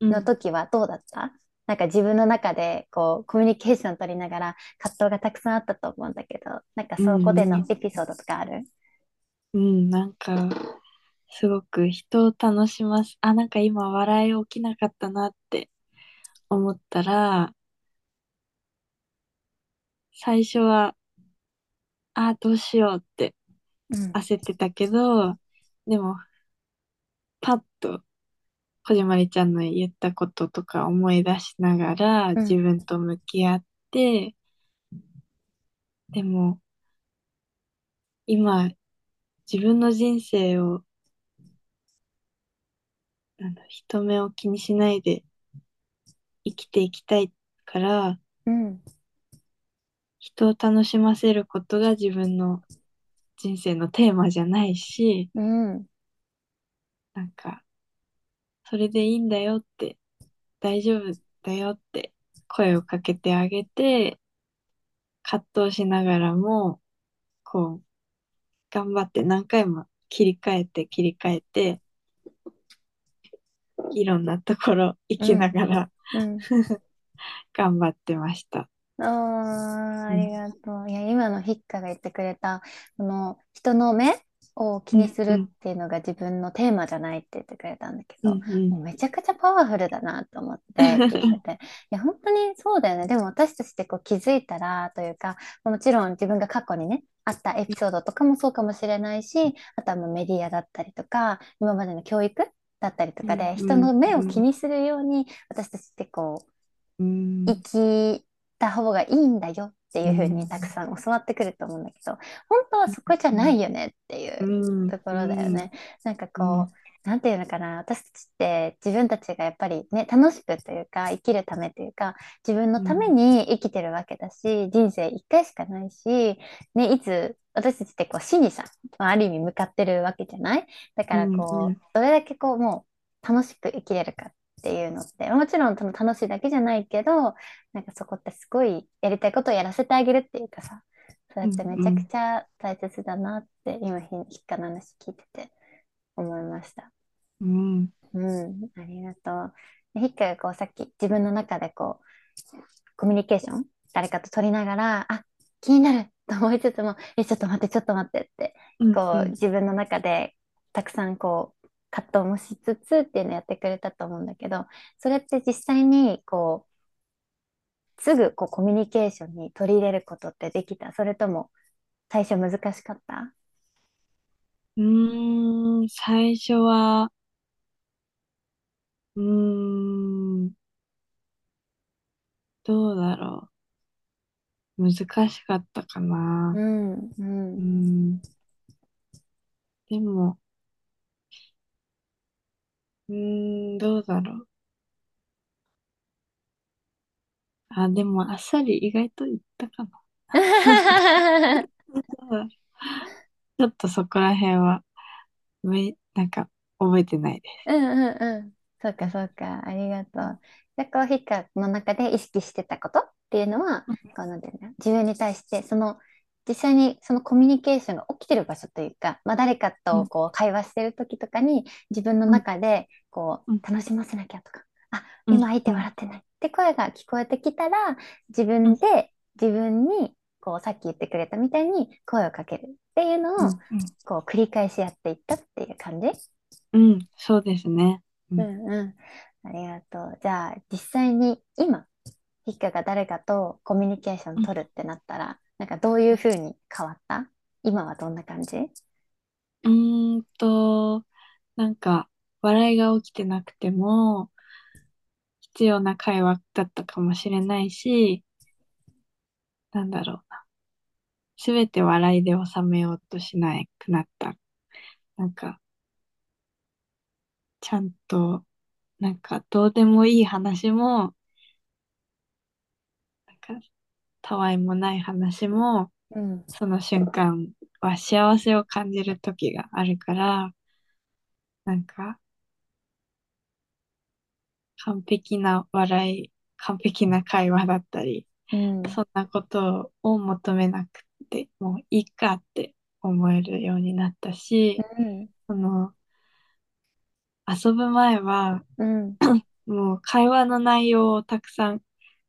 うんの時はどうだった？なんか自分の中でこうコミュニケーション取りながら葛藤がたくさんあったと思うんだけど、なんかそこでのエピソードとかある？うん、なんか、すごく人を楽します。あ、なんか今笑い起きなかったなって思ったら、最初は、あ、どうしようってうん。焦ってたけど、でも、パッと、こじまりちゃんの言ったこととか思い出しながら、ん。自分と向き合って、でも、今、自分の人生を、なんだ、人目を気にしないで生きていきたいから、うん人を楽しませることが自分の人生のテーマじゃないし、うん。なんか、それでいいんだよって、大丈夫だよって声をかけてあげて、葛藤しながらも、こう、頑張って何回も切り替えて切り替えて、いろんなところ行きながらうん。頑張ってました。あーありがとう。いや、今のヒッカが言ってくれた、この人の目を気にするっていうのが自分のテーマじゃないって言ってくれたんだけど、うんもうめちゃくちゃパワフルだなと思って聞いてて。いや、本当にそうだよね。でも私たちってこう気づいたらというか、もちろん自分が過去にね、あったエピソードとかもそうかもしれないし、あとはもうメディアだったりとか、今までの教育だったりとかで、うん人の目を気にするように、私たちってこう、うん生きた方がいいんだよっていうふううんにたくさん教わってくると思うんだけど、本当はそこじゃないよねっていううん。ところだよね。なんかうん。こう、なんていうのかな、私たちって自分たちがやっぱりね、楽しくというか、生きるためというか、自分のために生きてるわけだし、人生一回しかないし、ね、いつ、私たちってこう死にさ、まあある意味向かってるわけじゃない？だからこう、うんうん。どれだけこうもう楽しく生きれるかっていうのって、もちろんその楽しいだけじゃないけど、なんかそこってすごいやりたいことをやらせてあげるっていうかさ、そうやってめちゃくちゃ大切だなって、今、ひひっかの話聞いてて思いました。うんうん、ありがとう。でヒッカがこうさっき自分の中でこう、コミュニケーション誰かと取りながら、あ、気になる と思いつつも、え、ちょっと待って、ちょっと待ってって、うんこう、うん自分の中でたくさんこう、葛藤もしつつっていうのをやってくれたと思うんだけど、それって実際にこう、すぐこうコミュニケーションに取り入れることってできた？それとも最初難しかった？うーん、最初は、うーん、どうだろう。難しかったかな。うん、ううん。ん。でも、うーん、どうだろう。あ、でも、あっさり意外と言ったかな。ちょっとそこら辺は、め、なんか、覚えてないです。うんうんうん。そうかそうか。ありがとう。で、こう、ヒッカの中で意識してたことっていうのは、こうなんていうんだ自分に対して、その、実際にそのコミュニケーションが起きてる場所というか、まあ、誰かとこう会話してる時とかに、自分の中で、こううん、楽しませなきゃとか、あ、うん。今相手笑ってない。って声が聞こえてきたら、自分で自分に、こう、さっき言ってくれたみたいに声をかけるっていうのを、こう、繰り返しやっていったっていう感じ？うん、うん、そうですね。うん。うんうん。ありがとう。じゃあ、実際に今、ヒッカが誰かとコミュニケーション取るってなったら、なんかどういうふうに変わった？今はどんな感じ？うーんと、なんか、笑いが起きてなくても、必要な会話だったかもしれないし、なんだろうな。すべて笑いで収めようとしなくなった。なんか、ちゃんと、なんか、どうでもいい話も、なんか、たわいもない話も、うん。その瞬間は幸せを感じる時があるから、なんか、完璧な笑い、完璧な会話だったり、うん。そんなことを求めなくてもういいかって思えるようになったし、うん。その、遊ぶ前は、うん。もう会話の内容をたくさん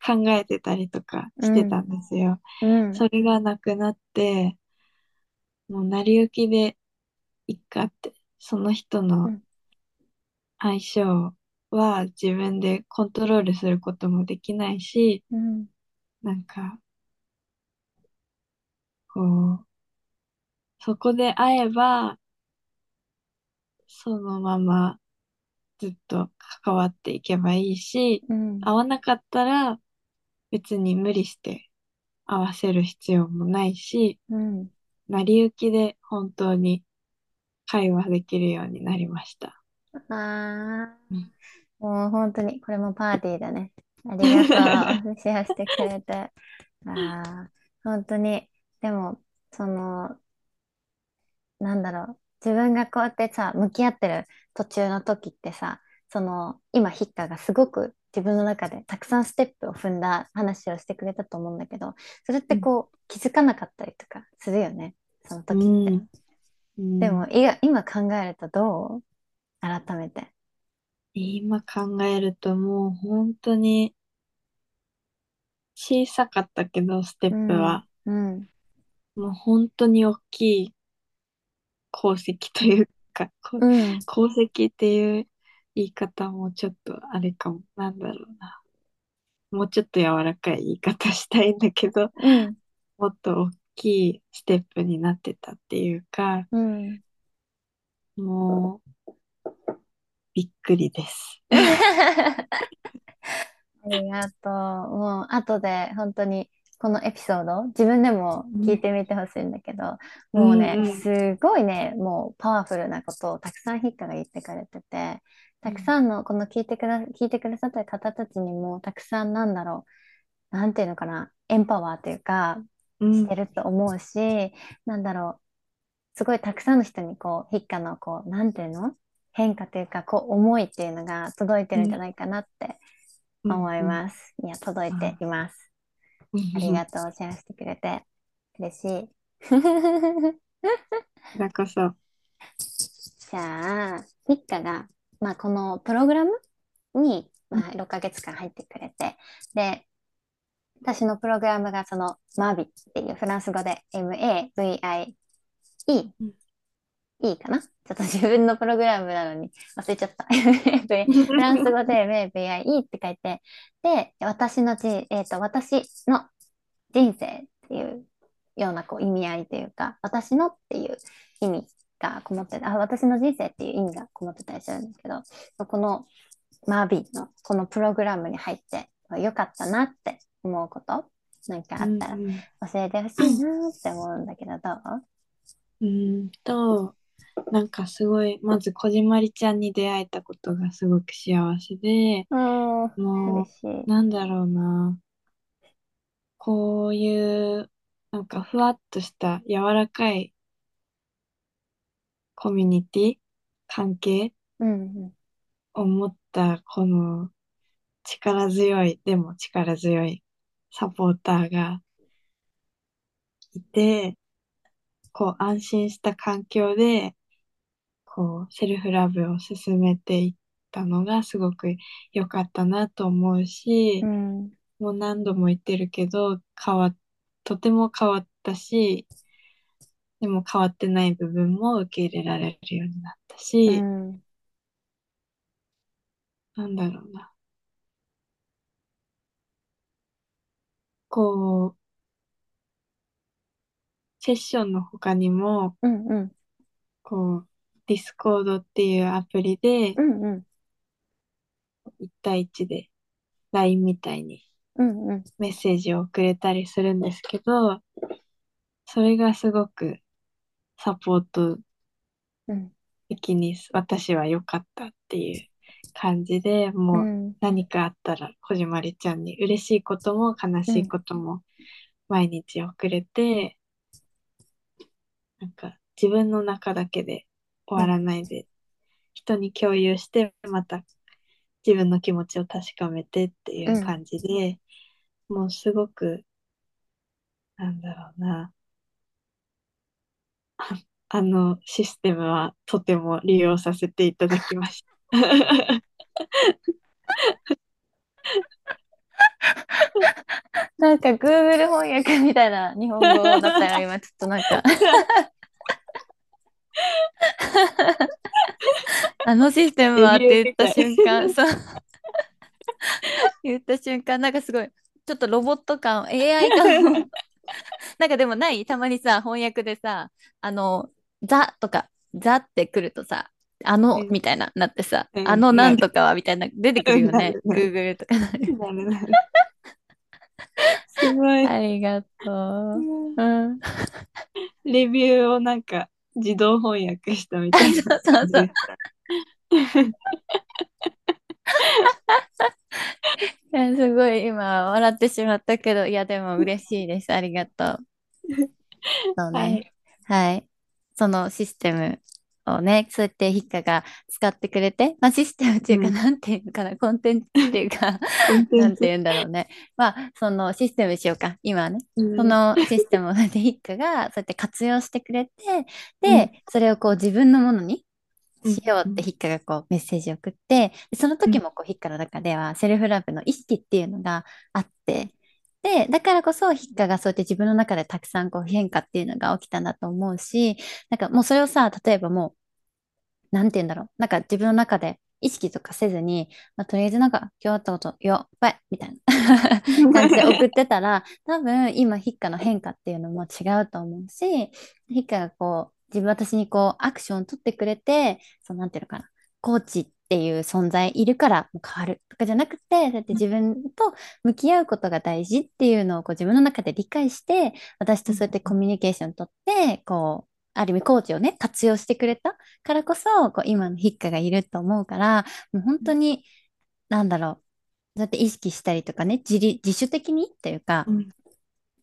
考えてたりとかしてたんですよ。うん。それがなくなって、もう成り行きでいっかって、その人うのん相性は自分でコントロールすることもできないし、うん。なんか、こう、そこで会えば、そのままずっと関わっていけばいいし、うん。会わなかったら別に無理して合わせる必要もないし、うん。成り行きで本当に会話できるようになりました。あーうんもう本当に、これもパーティーだね。ありがとう。シェアしてくれて。ああ、本当に。でも、その、なんだろう。自分がこうやってさ、向き合ってる途中の時ってさ、その、今、ヒッカがすごく自分の中でたくさんステップを踏んだ話をしてくれたと思うんだけど、それってこう、気づかなかったりとかするよね。その時って。うんでも、今考えるとどう？改めて。今考えるともう本当に小さかったけど、ステップは、うん。もう本当に大きい功績というか、こうん。功績っていう言い方もちょっとあれかも、なんだろうな。もうちょっと柔らかい言い方したいんだけど、うん。もっと大きいステップになってたっていうか、うん。もう、びっくりです。ありがとう。もう、後で本当にこのエピソード、自分でも聞いてみてほしいんだけど、もうんうんすごいね、もうパワフルなことをたくさんヒッカが言ってくれてて、たくさんのこの聞いてくだ、聞いてくださった方たちにも、たくさんなんだろう、なんていうのかな、エンパワーというか、うんしてると思うし、なんだろう、すごいたくさんの人にこう、ヒッカのこう、なんていうの？変化というか、こう、思いっていうのが届いてるんじゃないかなって思います。いや、届いています。うん。ありがとう、シェアしてくれて。嬉しい。こちらこそ。じゃあ、ヒッカが、まあ、このプログラムに、まあ、6ヶ月間入ってくれて、で、私のプログラムがその、マビっていうフランス語で MAVIE、うんいいかな？ちょっと自分のプログラムなのに忘れちゃった。フランス語で MAVIE って書いて、で、私のじ、えっと、私の人生っていうようなこう意味合いというか、私のっていう意味がこもってあ、私の人生っていう意味がこもってたりするんですけど、このマービーのこのプログラムに入ってよかったなって思うことなんかあったらうん教えてほしいなって思うんだけど、どう？うんと、なんかすごい、まずこじまりちゃんに出会えたことがすごく幸せで、うん、も嬉う。なんだろうな、こういう、なんかふわっとした柔らかいコミュニティ、関係うん、を持ったこの力強い、でも力強いサポーターがいて、こう安心した環境で、こうセルフラブを進めていったのがすごく良かったなと思うしう、ん、もう何度も言ってるけど、変わっ、とても変わったし、でも変わってない部分も受け入れられるようになったうし、ん、なんだろうな。こう、セッションの他にも、うん、うん、こう、Discord っていうアプリでう、ん、うん、1対1で LINE みたいにメッセージを送れたりするんですけど、それがすごくサポートうん、的に私は良かったっていう感じで、う、もうん。何かあったらこじまりちゃんに嬉しいことも悲しいことも毎日送れて、なんか自分の中だけで終わらないで、人に共有してまた自分の気持ちを確かめてっていう感じで、もうすごく、なんだろうな。あ あのシステムはとても利用させていただきました。なんか Google 翻訳みたいな日本語だったよ、今ちょっとなんか。あのシステムはって言った瞬間、そう。言った瞬間、なんかすごい、ちょっとロボット感、AI 感も。なんかでもない？たまにさ、翻訳でさ、あの、ザとか、ザってくるとさ、あの、うん。みたいな、なってさ、うん。あのなんとかは、みたいな、出てくるよね。なるなる Google とか。なる。なるなるすごい。ありがとう。うん。レビューをなんか自動翻訳したみたいな。そうそう。いや、すごい今笑ってしまったけど、いや、でも嬉しいです。ありがとう。そうね。はい。そのシステムをね、そうやってヒッカが使ってくれて、まあシステムっていうか、うんなんていうのかな、コンテンツっていうか、なんていうんだろうね。まあ、そのシステムにしようか、今はね。うんそのシステムを ヒッカがそうやって活用してくれて、で、それをこう自分のものにしようってヒッカがこうメッセージを送って、でその時もこうヒッカの中ではセルフラブの意識っていうのがあって、で、だからこそヒッカがそうやって自分の中でたくさんこう変化っていうのが起きたんだと思うし、なんかもうそれをさ、例えばもう、なんて言うんだろう。なんか自分の中で意識とかせずに、まあ、とりあえずなんか今日あったこと、よっばいみたいな 感じで送ってたら、多分今ヒッカの変化っていうのも違うと思うし、ヒッカがこう、自分私にこうアクションを取ってくれて、そうなんていうのかな、コーチっていう存在いるから変わる。とかじゃなくて、そうやって自分と向き合うことが大事っていうのをこう自分の中で理解して、私とそうやってコミュニケーション取って、こう、ある意味コーチをね、活用してくれたからこそ、こう今のヒッカがいると思うから、もう本当に、なんだろう、そうやって意識したりとかね、自立自主的にっていうか、うん。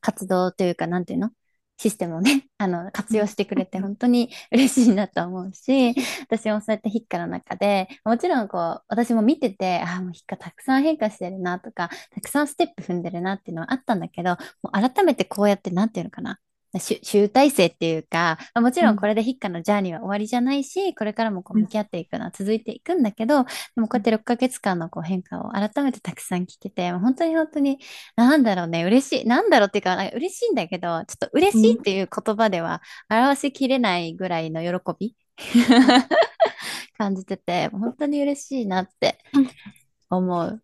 活動というか、なんていうの？システムをね、あの、活用してくれて本当に嬉しいなと思うし、私もそうやってヒッカの中で、もちろんこう、私も見てて、あ、もうヒッカたくさん変化してるなとか、たくさんステップ踏んでるなっていうのはあったんだけど、もう改めてこうやって、なんていうのかな、集集大成っていうか、まあもちろんこれでヒッカのジャーニーは終わりじゃないし、これからもこう向き合っていくのは続いていくんだけど、でもこうやって6ヶ月間のこう変化を改めてたくさん聞けて、本当に本当に、なんだろうね、嬉しい。なんだろうっていうか、なんか嬉しいんだけど、ちょっと嬉しいっていう言葉では表しきれないぐらいの喜び 感じてて、本当に嬉しいなって思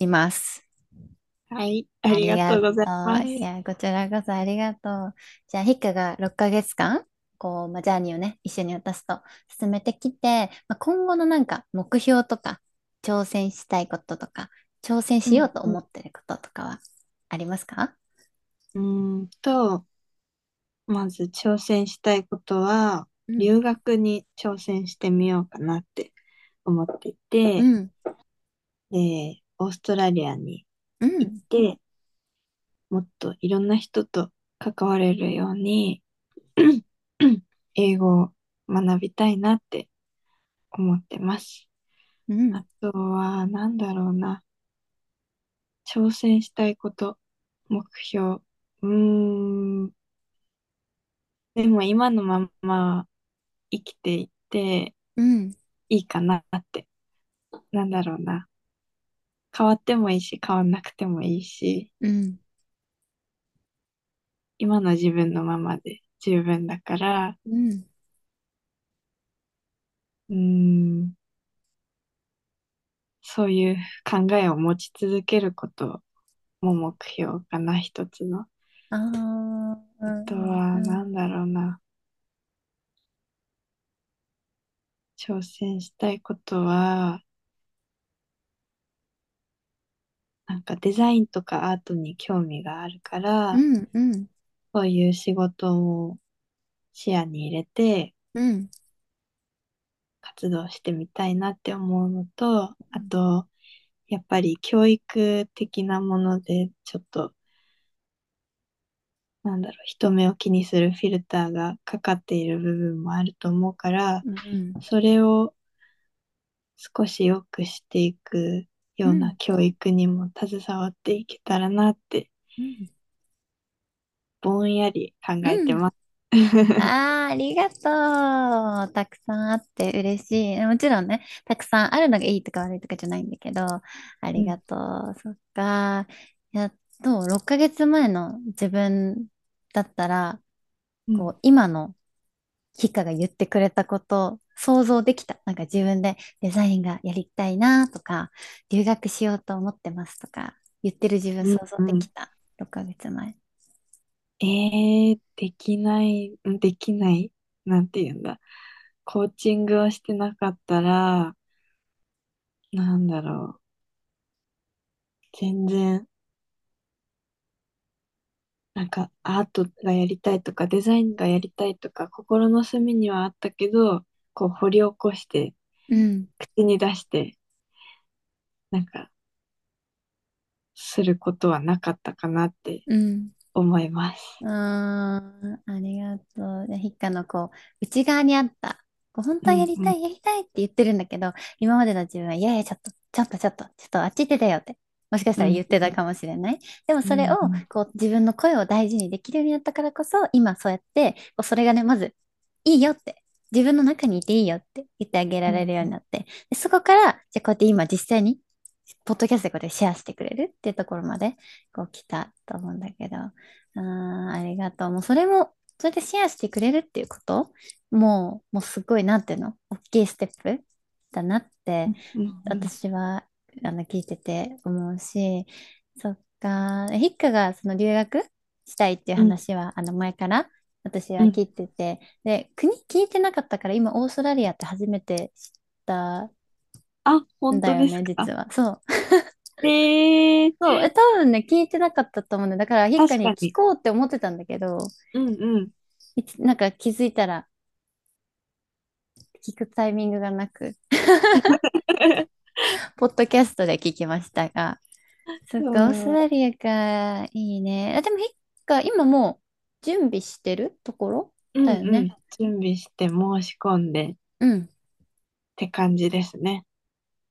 います。はい、ありがとうございます。いや、こちらこそありがとう。じゃあ、ヒッカが6ヶ月間、こう、まあ、ジャーニーをね、一緒に私と進めてきて、まあ、今後のなんか目標とか、挑戦したいこととか、挑戦しようと思ってることとかはありますか？うーんと、まず挑戦したいことは、うん留学に挑戦してみようかなって思っていて、うん。で、オーストラリアにうん。て、もっといろんな人と関われるように、英語を学びたいなって思ってます。うんあとは、なんだろうな。挑戦したいこと、目標。うーん。でも今のまま生きていってうん。いいかなって。なんだろうな。変わってもいいし、変わんなくてもいいし、うん。今の自分のままで十分だから、うん。うーん。そういう考えを持ち続けることも目標かな、一つの。ああ。あとは、なんだろうな。挑戦したいことは、なんかデザインとかアートに興味があるから、うん。うん。そういう仕事を視野に入れてうん。活動してみたいなって思うのと、あと、やっぱり教育的なものでちょっと、なんだろう、人目を気にするフィルターがかかっている部分もあると思うから、うん。それを少し良くしていくよううなん教育にも携わっていけたらなって、うん。ぼんやり考えてます。ああ、ありがとう。たくさんあって嬉しい。もちろんね、たくさんあるのがいいとか悪いとかじゃないんだけど、ありがとう。そっか。やっと6ヶ月前の自分だったら、うんこう、今のヒカが言ってくれたこと、想像できた。なんか自分でデザインがやりたいなとか、留学しようと思ってますとか、言ってる自分想像できた。6ヶ月前。えー、できない、んできない、なんて言うんだ。コーチングをしてなかったら、なんだろう。全然、なんかアートがやりたいとか、デザインがやりたいとか、心の隅にはあったけど、こう掘り起こして、うん。口に出して、なんか、することはなかったかなってうん。思います。あーありがとう。で、ヒッカのこう、内側にあった、こう本当はやりたうんい、やりたいって言ってるんだけど、今までの自分は、いやいや、ちょっと、ちょっと、ちょっと、ちょっとあっち行ってたよって、もしかしたら言ってたかもしれない。でもそれをうんうん、こう、自分の声を大事にできるようになったからこそ、今そうやって、こうそれがね、まず、いいよって、自分の中にいていいよって言ってあげられるようになって、でそこから、じゃあこうやって今実際に、ポッドキャストでこうやってシェアしてくれるっていうところまで、こう来たと思うんだけど、あーありがとう。もうそれも、それでシェアしてくれるっていうこともう、もうすごい、なんていうの大きいステップだなって、うんうん私は、あの、聞いてて思うし、そっか、ヒッカがその留学したいっていう話は、あの、前から私は聞いてて、で、国聞いてなかったから、今、オーストラリアって初めて知ったあ、ん本だよね、当ですか？実は。そう。えー、そう、え多分ね、聞いてなかったと思うんだよ。だから、ヒッカに聞こうって思ってたんだけど、うんうん。なんか気づいたら、聞くタイミングがなく、ポッドキャストで聞きましたが、そっか、オーストラリアか、いいね。あ、でも、ヒッカ、今もう準備してるところ？うんだよね。うん準備して申し込んで。っうん。て感じですね。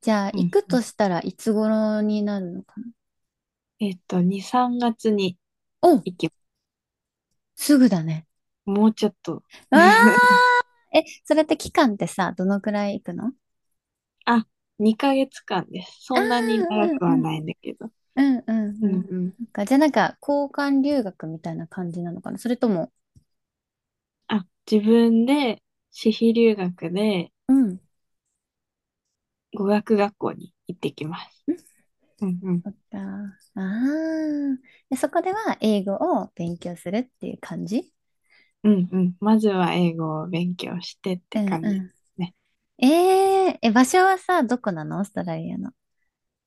じゃあ、うん行くとしたらいつ頃になるのかな？えっと、2、3月にお行き、す。ぐだね。もうちょっと、わー！え、それって期間ってさ、どのくらい行くの？2ヶ月間です。そんなに長くはないんだけど。うんうんうんうん。うん。なんかじゃあなんか交換留学みたいな感じなのかな？それとも、あ、自分で私費留学でうん。語学学校に行ってきます。うんうん。そっか。ああ。で、そこでは英語を勉強するっていう感じ？うんうん。まずは英語を勉強してって感じ。うんうんねえー、え、場所はさ、どこなの？オーストラリアの。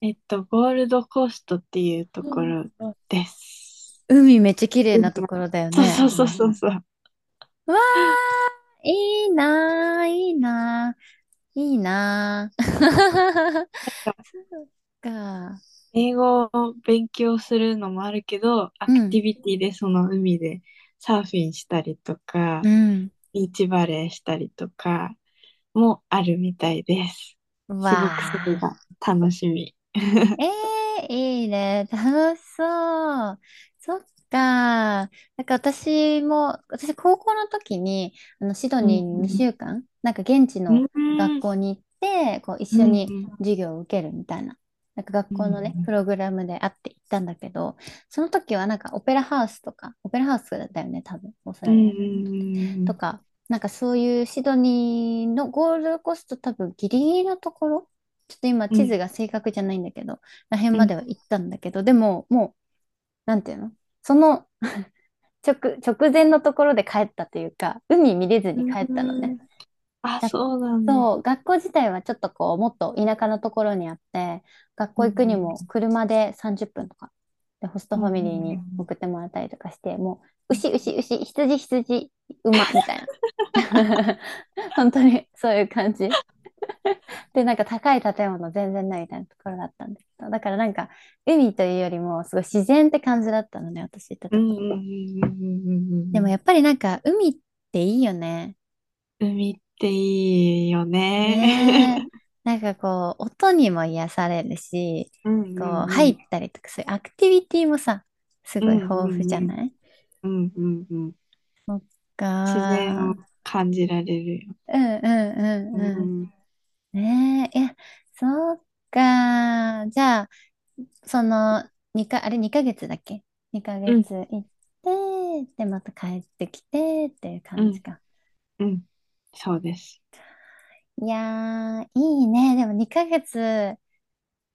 えっと、ゴールドコーストっていうところです。海めっちゃ綺麗なところだよね。そうそうそうそう。うわー、いいなー、いいなー、いいなー。そうか。英語を勉強するのもあるけど、アクティビティでその海でサーフィンしたりとか、うん。ビーチバレーしたりとかもあるみたいです。うすごくそれわが楽しみ。ー。えー、いいね。楽しそう。そっか。なんか私も、私高校の時に、あの、シドニーに2週間、なんか現地の学校に行って、こう一緒に授業を受けるみたいな。なんか学校のねプログラムで会って行ったんだけど、その時はなんかオペラハウスとか、オペラハウスだったよね、多分、オーストラうんリアうんとか、なんかそういうシドニーのゴールドコースト多分ギリギリのところ、ちょっと今地図が正確じゃないんだけど、ら辺までは行ったんだけど、でももう、なんていうの？その 直、直前のところで帰ったというか、海見れずに帰ったのね。あ、だそうなんだ。そう、学校自体はちょっとこう、もっと田舎のところにあって、学校行くにも車で30分とか、で、ホストファミリーに送ってもらったりとかして、もう、牛、牛、牛、羊、羊、馬、みたいな。本当にそういう感じ。で、なんか高い建物全然ないみたいなところだったんですけど、だからなんか、海というよりも、すごい自然って感じだったのね、私行ったところ。うんうんうんうんうんうん。でもやっぱりなんか、海っていいよね。海っていいよねね。え。なんかこう、音にも癒されるし、うんうんこう、うん入ったりとか、そういうアクティビティもさ、すごい豊富じゃない？うんうんうん。か自然を感じられるよ。うんうんうんうん。うんねえ、いや、そうか。じゃあ、その、二か、あれ2ヶ月だっけ ?2 ヶ月行って、で、また帰ってきてっていう感じか。うん。そうです。いやー、いいね。でも2ヶ月っ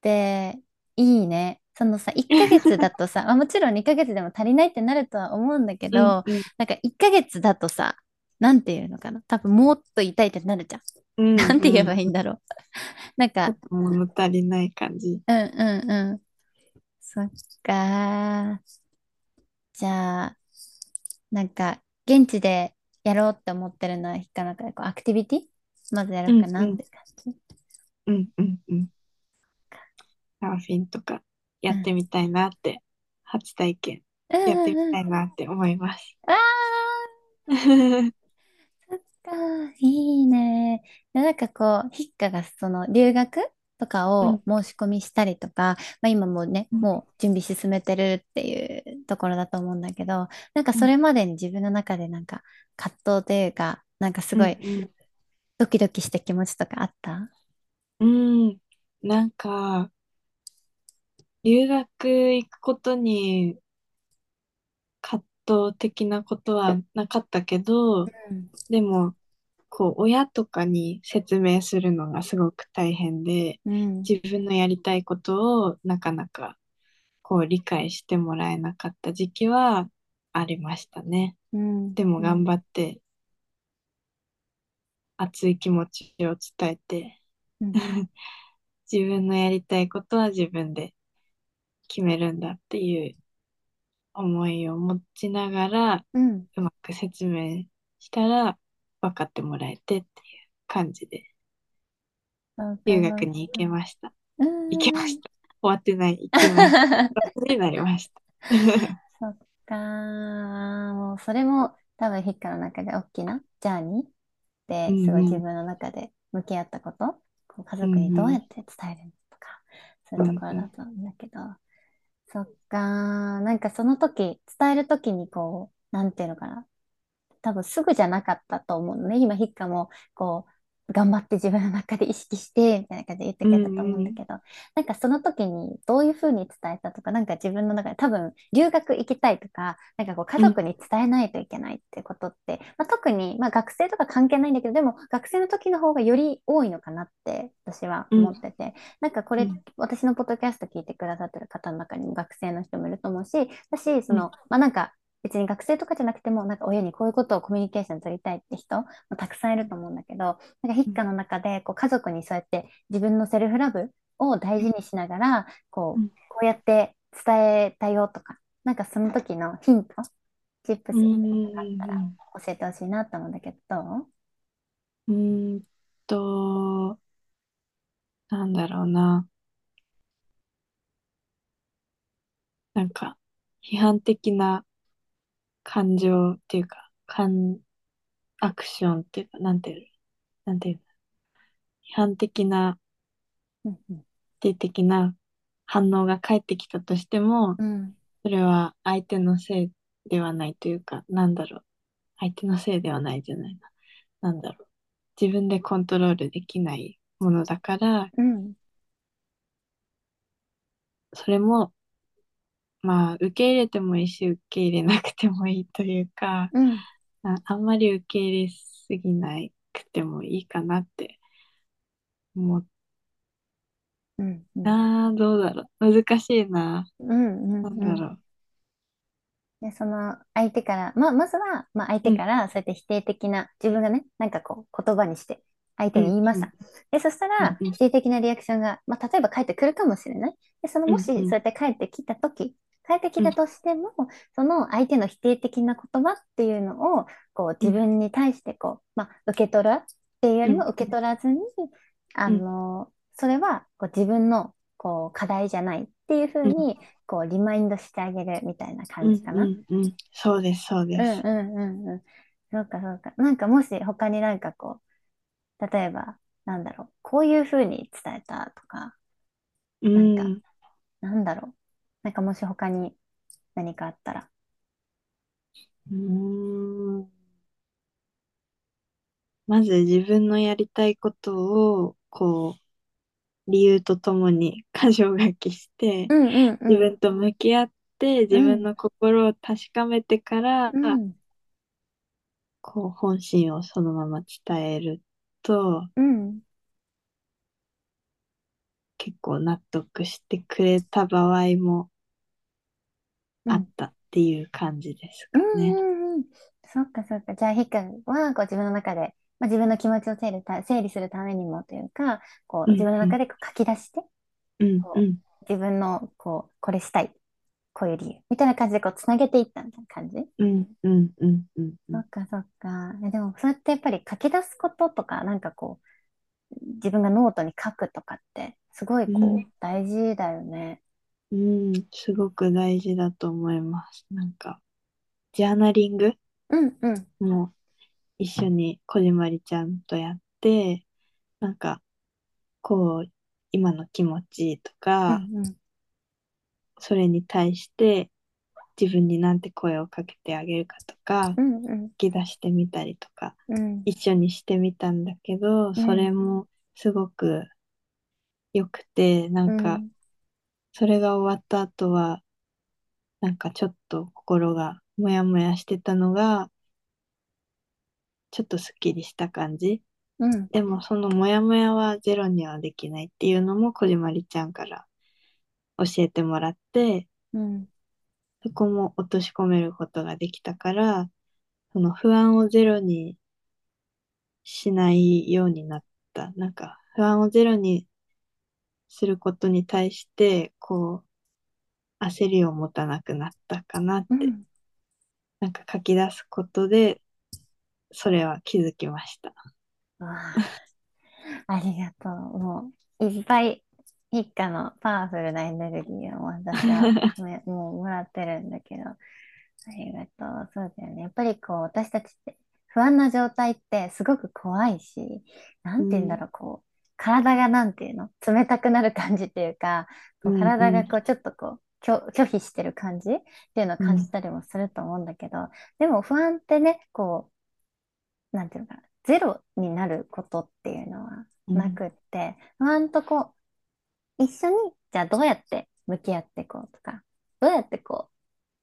ていいね。そのさ、1ヶ月だとさ、まあ、もちろん2ヶ月でも足りないってなるとは思うんだけど、うんなんか1ヶ月だとさ、なんていうのかな。多分もっと痛いってなるじゃん。うん。なんて言えばいいいんだろう。なんか、物足りない感じ。うんうんうん。そっかー。じゃあ、なんか、現地でやろうって思ってるのは、引っかこうアクティビティ？まずやろうかなって感じ。うんうんうん。サーフィンとかやってみたいなって、初体験うんやってうんうんみたいなって思います。あーそっか、いいね。でなんかこう、ヒッカがその留学とかを申し込みしたりとか、まあ今もうね、うんもう準備進めてるっていうところだと思うんだけど、なんかそれまでに自分の中でなんか葛藤というか、なんかすごいうんドキドキした気持ちとかあった？うん、うんなんか、留学行くことに葛藤的なことはなかったけど、でも、こう、親とかに説明するのがすごく大変で、うん。自分のやりたいことをなかなか、こう、理解してもらえなかった時期はありましたね。うん。でも頑張って、熱い気持ちを伝えて、うん。自分のやりたいことは自分で決めるんだっていう思いを持ちながら、うん。うまく説明したら分かってもらえてっていう感じで、留学に行けました。うん。行けました。終わってない。行けました。になりました。そっかー、もうそれも多分ヒッカの中で大きなジャーニーすごい自分の中で向き合ったこと、こう家族にどうやって伝えるのとか、そういうところだと思うんだけど、そっか。ー、なんかその時、伝える時にこう、なんていうのかな、多分すぐじゃなかったと思うのね。今ヒッカもこう、頑張って自分の中で意識して、みたいな感じで言ってくれたと思うんだけど、なんかその時にどういうふうに伝えたとか、なんか自分の中で多分留学行きたいとか、なんかこう家族に伝えないといけないってことって、まあ、特に、まあ、学生とか関係ないんだけど、でも学生の時の方がより多いのかなって私は思ってて、なんかこれ、うん。私のポッドキャスト聞いてくださってる方の中にも学生の人もいると思うし、だし、その、うん。まあなんか別に学生とかじゃなくても、なんか親にこういうことをコミュニケーション取りたいって人もたくさんいると思うんだけど、なんかヒッカの中でこう家族にそうやって自分のセルフラブを大事にしながら、こう、うん。こうやって伝えたよとか、なんかその時のヒント、チップスうんがあったら教えてほしいなと思うんだけど、どう？うーんと、なんだろうな。なんか、批判的な感情っていうか、感、アクションっていうか、なんていう、なんていうの、批判的な、うんうん否定的な反応が返ってきたとしても、うんそれは相手のせいではないというか、なんだろう？相手のせいではないじゃないな。なんだろう？自分でコントロールできないものだから、うんそれも、まあ、受け入れてもいいし、受け入れなくてもいいというか、うんあ、あんまり受け入れすぎなくてもいいかなって思っうんうんた。どうだろう。難しいな。うんなんうんだろう。で、その相手から、まあ、まずは、まあ、相手からそうやって否定的な、自分がね、なんかこう言葉にして相手に言いました。で、そしたら、うんうん否定的なリアクションが、まあ、例えば返ってくるかもしれない。で、そのもし、うんうんそうやって返ってきたとき、返ってきたとしても、その相手の否定的な言葉っていうのを、こう、自分に対して、こう、まあ、受け取るっていうよりもうん受け取らずに、あの、それは、こう、自分の、こう、課題じゃないっていうふうに、こう、リマインドしてあげるみたいな感じかな。うんうんうん。そうです、そうでうんす。うんうんうん。そうかそうか。なんかもし他になんかこう、例えば、なんだろう、こういうふうに伝えたとか、うん。なんかなんだろう。なんかもし他に何かあったら。うーんまず自分のやりたいことを、こう、理由とともに箇条書きして、うんうんうん。自分と向き合って、自分の心を確かめてから、うんこう、本心をそのまま伝えると、うん結構納得してくれた場合もあったっていう感じですかね。うんうんうん。そっかそっか。じゃあ、ひっかはこう自分の中で、まあ、自分の気持ちを整理た整理するためにもというか、こううん自分の中でこう書き出して、うん自分のこう、これしたい、こういう理由、みたいな感じでこう、つなげていったみたいな感じ？うんうんうんうんうんそっかそっか。えでも、そうやってやっぱり書き出すこととか、なんかこう、自分がノートに書くとかって、すごいこう、うん大事だよね。うん、すごく大事だと思います。なんか、ジャーナリング？うんうん。も一緒にこじまりちゃんとやって、なんか、こう、今の気持ちとうか、んうん。それに対して自分になんて声をかけてあげるかとか、うんうん。書き出してみたりとか、うん。一緒にしてみたんだけど、ん。それもすごく良くて、なんか、うん。それが終わった後は、なんかちょっと心がもやもやしてたのが、ちょっとすっきりした感じ。うん。でもそのもやもやはゼロにはできないっていうのもこじまりちゃんから教えてもらって、うんそこも落とし込めることができたから、その不安をゼロにしないようになった。なんか不安をゼロにすることに対して、こう、焦りを持たなくなったかなって、うんなんか書き出すことで、それは気づきました。ありがとう。もう、いっぱい、一家のパワフルなエネルギーを私は ねもうもらってるんだけど、ありがとう。そうだよね。やっぱりこう、私たちって不安な状態ってすごく怖いし、なんて言うんだろう、こう、体がなんていうの？冷たくなる感じっていうか、こううんうん。体がこう、ちょっとこう、拒拒否してる感じっていうのを感じたりもすると思うんだけど、でも不安ってね、こう、なんていうのかな、ゼロになることっていうのはなくって、不安とこう、一緒に、じゃあどうやって向き合っていこうとか、どうやってこ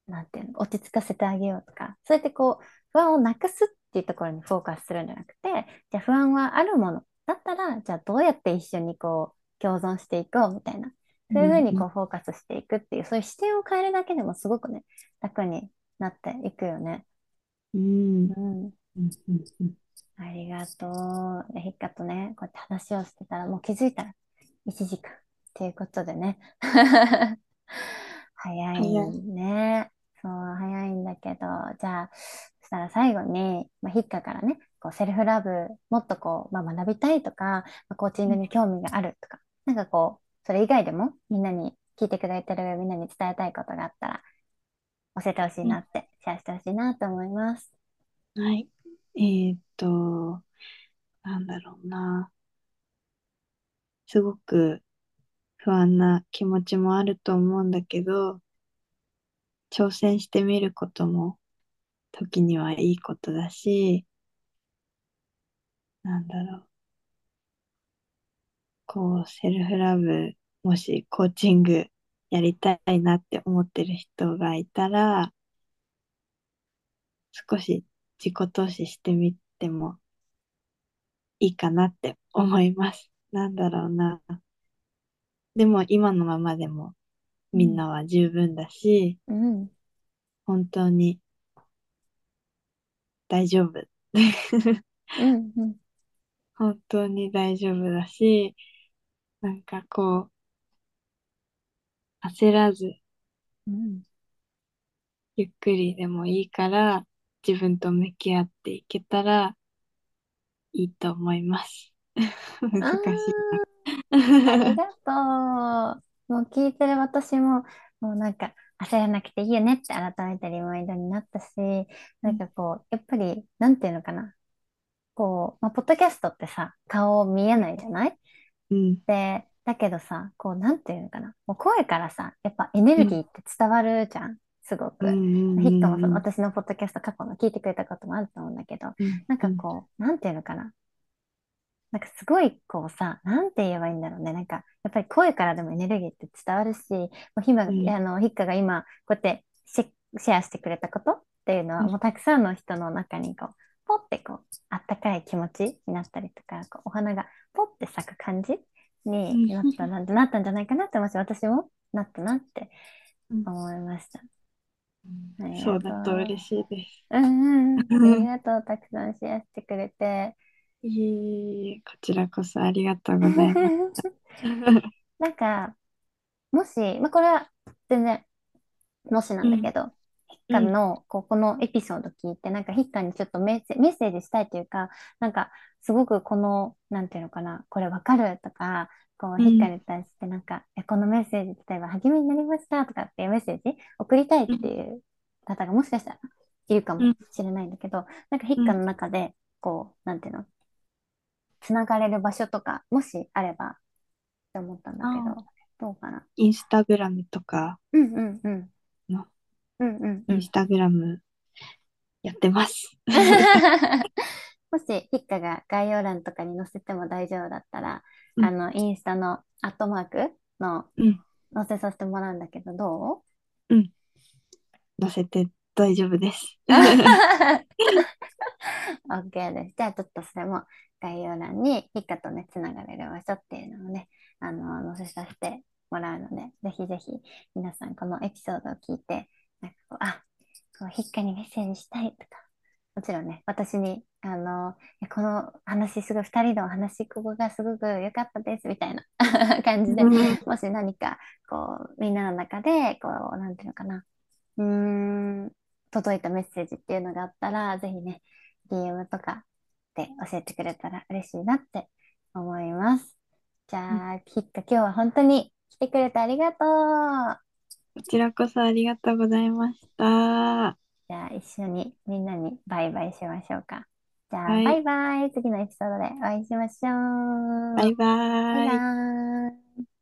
う、なんていうの、落ち着かせてあげようとか、そうやってこう、不安をなくすっていうところにフォーカスするんじゃなくて、じゃあ不安はあるものだったら、じゃあどうやって一緒にこう、共存していこうみたいな、そういうふうにこう、フォーカスしていくっていう、そういう視点を変えるだけでもすごくね、楽になっていくよね。うん。うん。うんうんうんありがとう。でひっかとね、こうやって話をしてたら、もう気づいたら1時間っていうことでね。早いね。そう、早いんだけど、じゃあ、そしたら最後に、まあ、ヒッカからね、こうセルフラブ、もっとこう、まあ、学びたいとか、まあ、コーチングに興味があるとか、なんかこう、それ以外でもみんなに聞いてくれてるみんなに伝えたいことがあったら、教えてほしいなって、シェアしてほしいなと思います。はい。えーっと、なんだろうな。すごく不安な気持ちもあると思うんだけど、挑戦してみることも時にはいいことだし、なんだろう。こう、セルフラブ、もしコーチングやりたいなって思ってる人がいたら、少し自己投資してみてもいいかなって思います。なんだろうな。でも今のままでもみんなは十分だし、うん。本当に大丈夫。うん。うん。本当に大丈夫だし、なんかこう、焦らず、うん。ゆっくりでもいいから、自分と向き合っていけたらいいと思います。難しいありな。がとう。もう聞いてる私も、もうなんか焦らなくていいよねって改めてリマインドになったし、なんかこう、やっぱり、なんていうのかな。こう、まあ、ポッドキャストってさ、顔見えないじゃない？うん、で、だけどさ、こう、なんていうのかな。もう声からさ、やっぱエネルギーって伝わるじゃん。すごく。ヒットもそのうん、私のポッドキャスト過去の聞いてくれたこともあると思うんだけど、うんなんかこう、なんていうのかな。なんかすごいこうさ、なんて言えばいいんだろうね。なんか、やっぱり声からでもエネルギーって伝わるし、もうひま、うんあの、ヒッカが今、こうやってシェ、シェアしてくれたことっていうのは、うんもうたくさんの人の中にこう、ポってこう、あったかい気持ちになったりとか、こうお花がポって咲く感じになったな、なったんじゃないかなって思うし、私もなったなってうん思いました。ありがとうそうだと嬉しいです。うんうんうん。ありがとう。たくさんシェアしてくれて。いい、こちらこそありがとうございます。なんか、もし、まあ、これは全然、もしなんだけど、ヒッカの、こう、このエピソード聞いて、なんかヒッカにちょっとメッセ、メッセージしたいというか、なんか、すごくこの、なんていうのかな、これわかるとか、こう、うん。ヒッカに対してなんか、えこのメッセージ、例えば励みになりましたとかっていうメッセージ送りたいっていう方がもしかしたらいるかもしれないんだけど、なんかヒッカの中で、こう、なんていうの、つながれる場所とか、もしあればって思ったんだけあど、どうかな。インスタグラムとか、うんうんうん。のうんうんうんイン。スタグラムやってます。もし、ヒッカが概要欄とかに載せても大丈夫だったら、うんあの、インスタのアットマークのうん載せさせてもらうんだけど、ど載せて大丈夫です。う ?OK です。じゃあ、ちょっとそれも概要欄にヒッカとね、つながれる場所っていうのをね、あの、載せさせてもらうので、ぜひぜひ皆さんこのエピソードを聞いて、なんかこう、あ、こうヒッカにメッセージしたいとか、もちろんね、私に、あの、この話、すごい、二人のお話、ここがすごく良かったです、みたいな 感じで、うん。もし何か、こう、みんなの中で、こう、なんていうのかな、うーん、届いたメッセージっていうのがあったら、ぜひね、DM とかで教えてくれたら嬉しいなって思います。じゃあ、きっか今日は本当に来てくれてありがとう。こちらこそありがとうございました。じゃあ、一緒にみんなにバイバイしましょうか。じゃあ、はいバイバイ。次のエピソードでお会いしましょう。バイババイイ。バイ。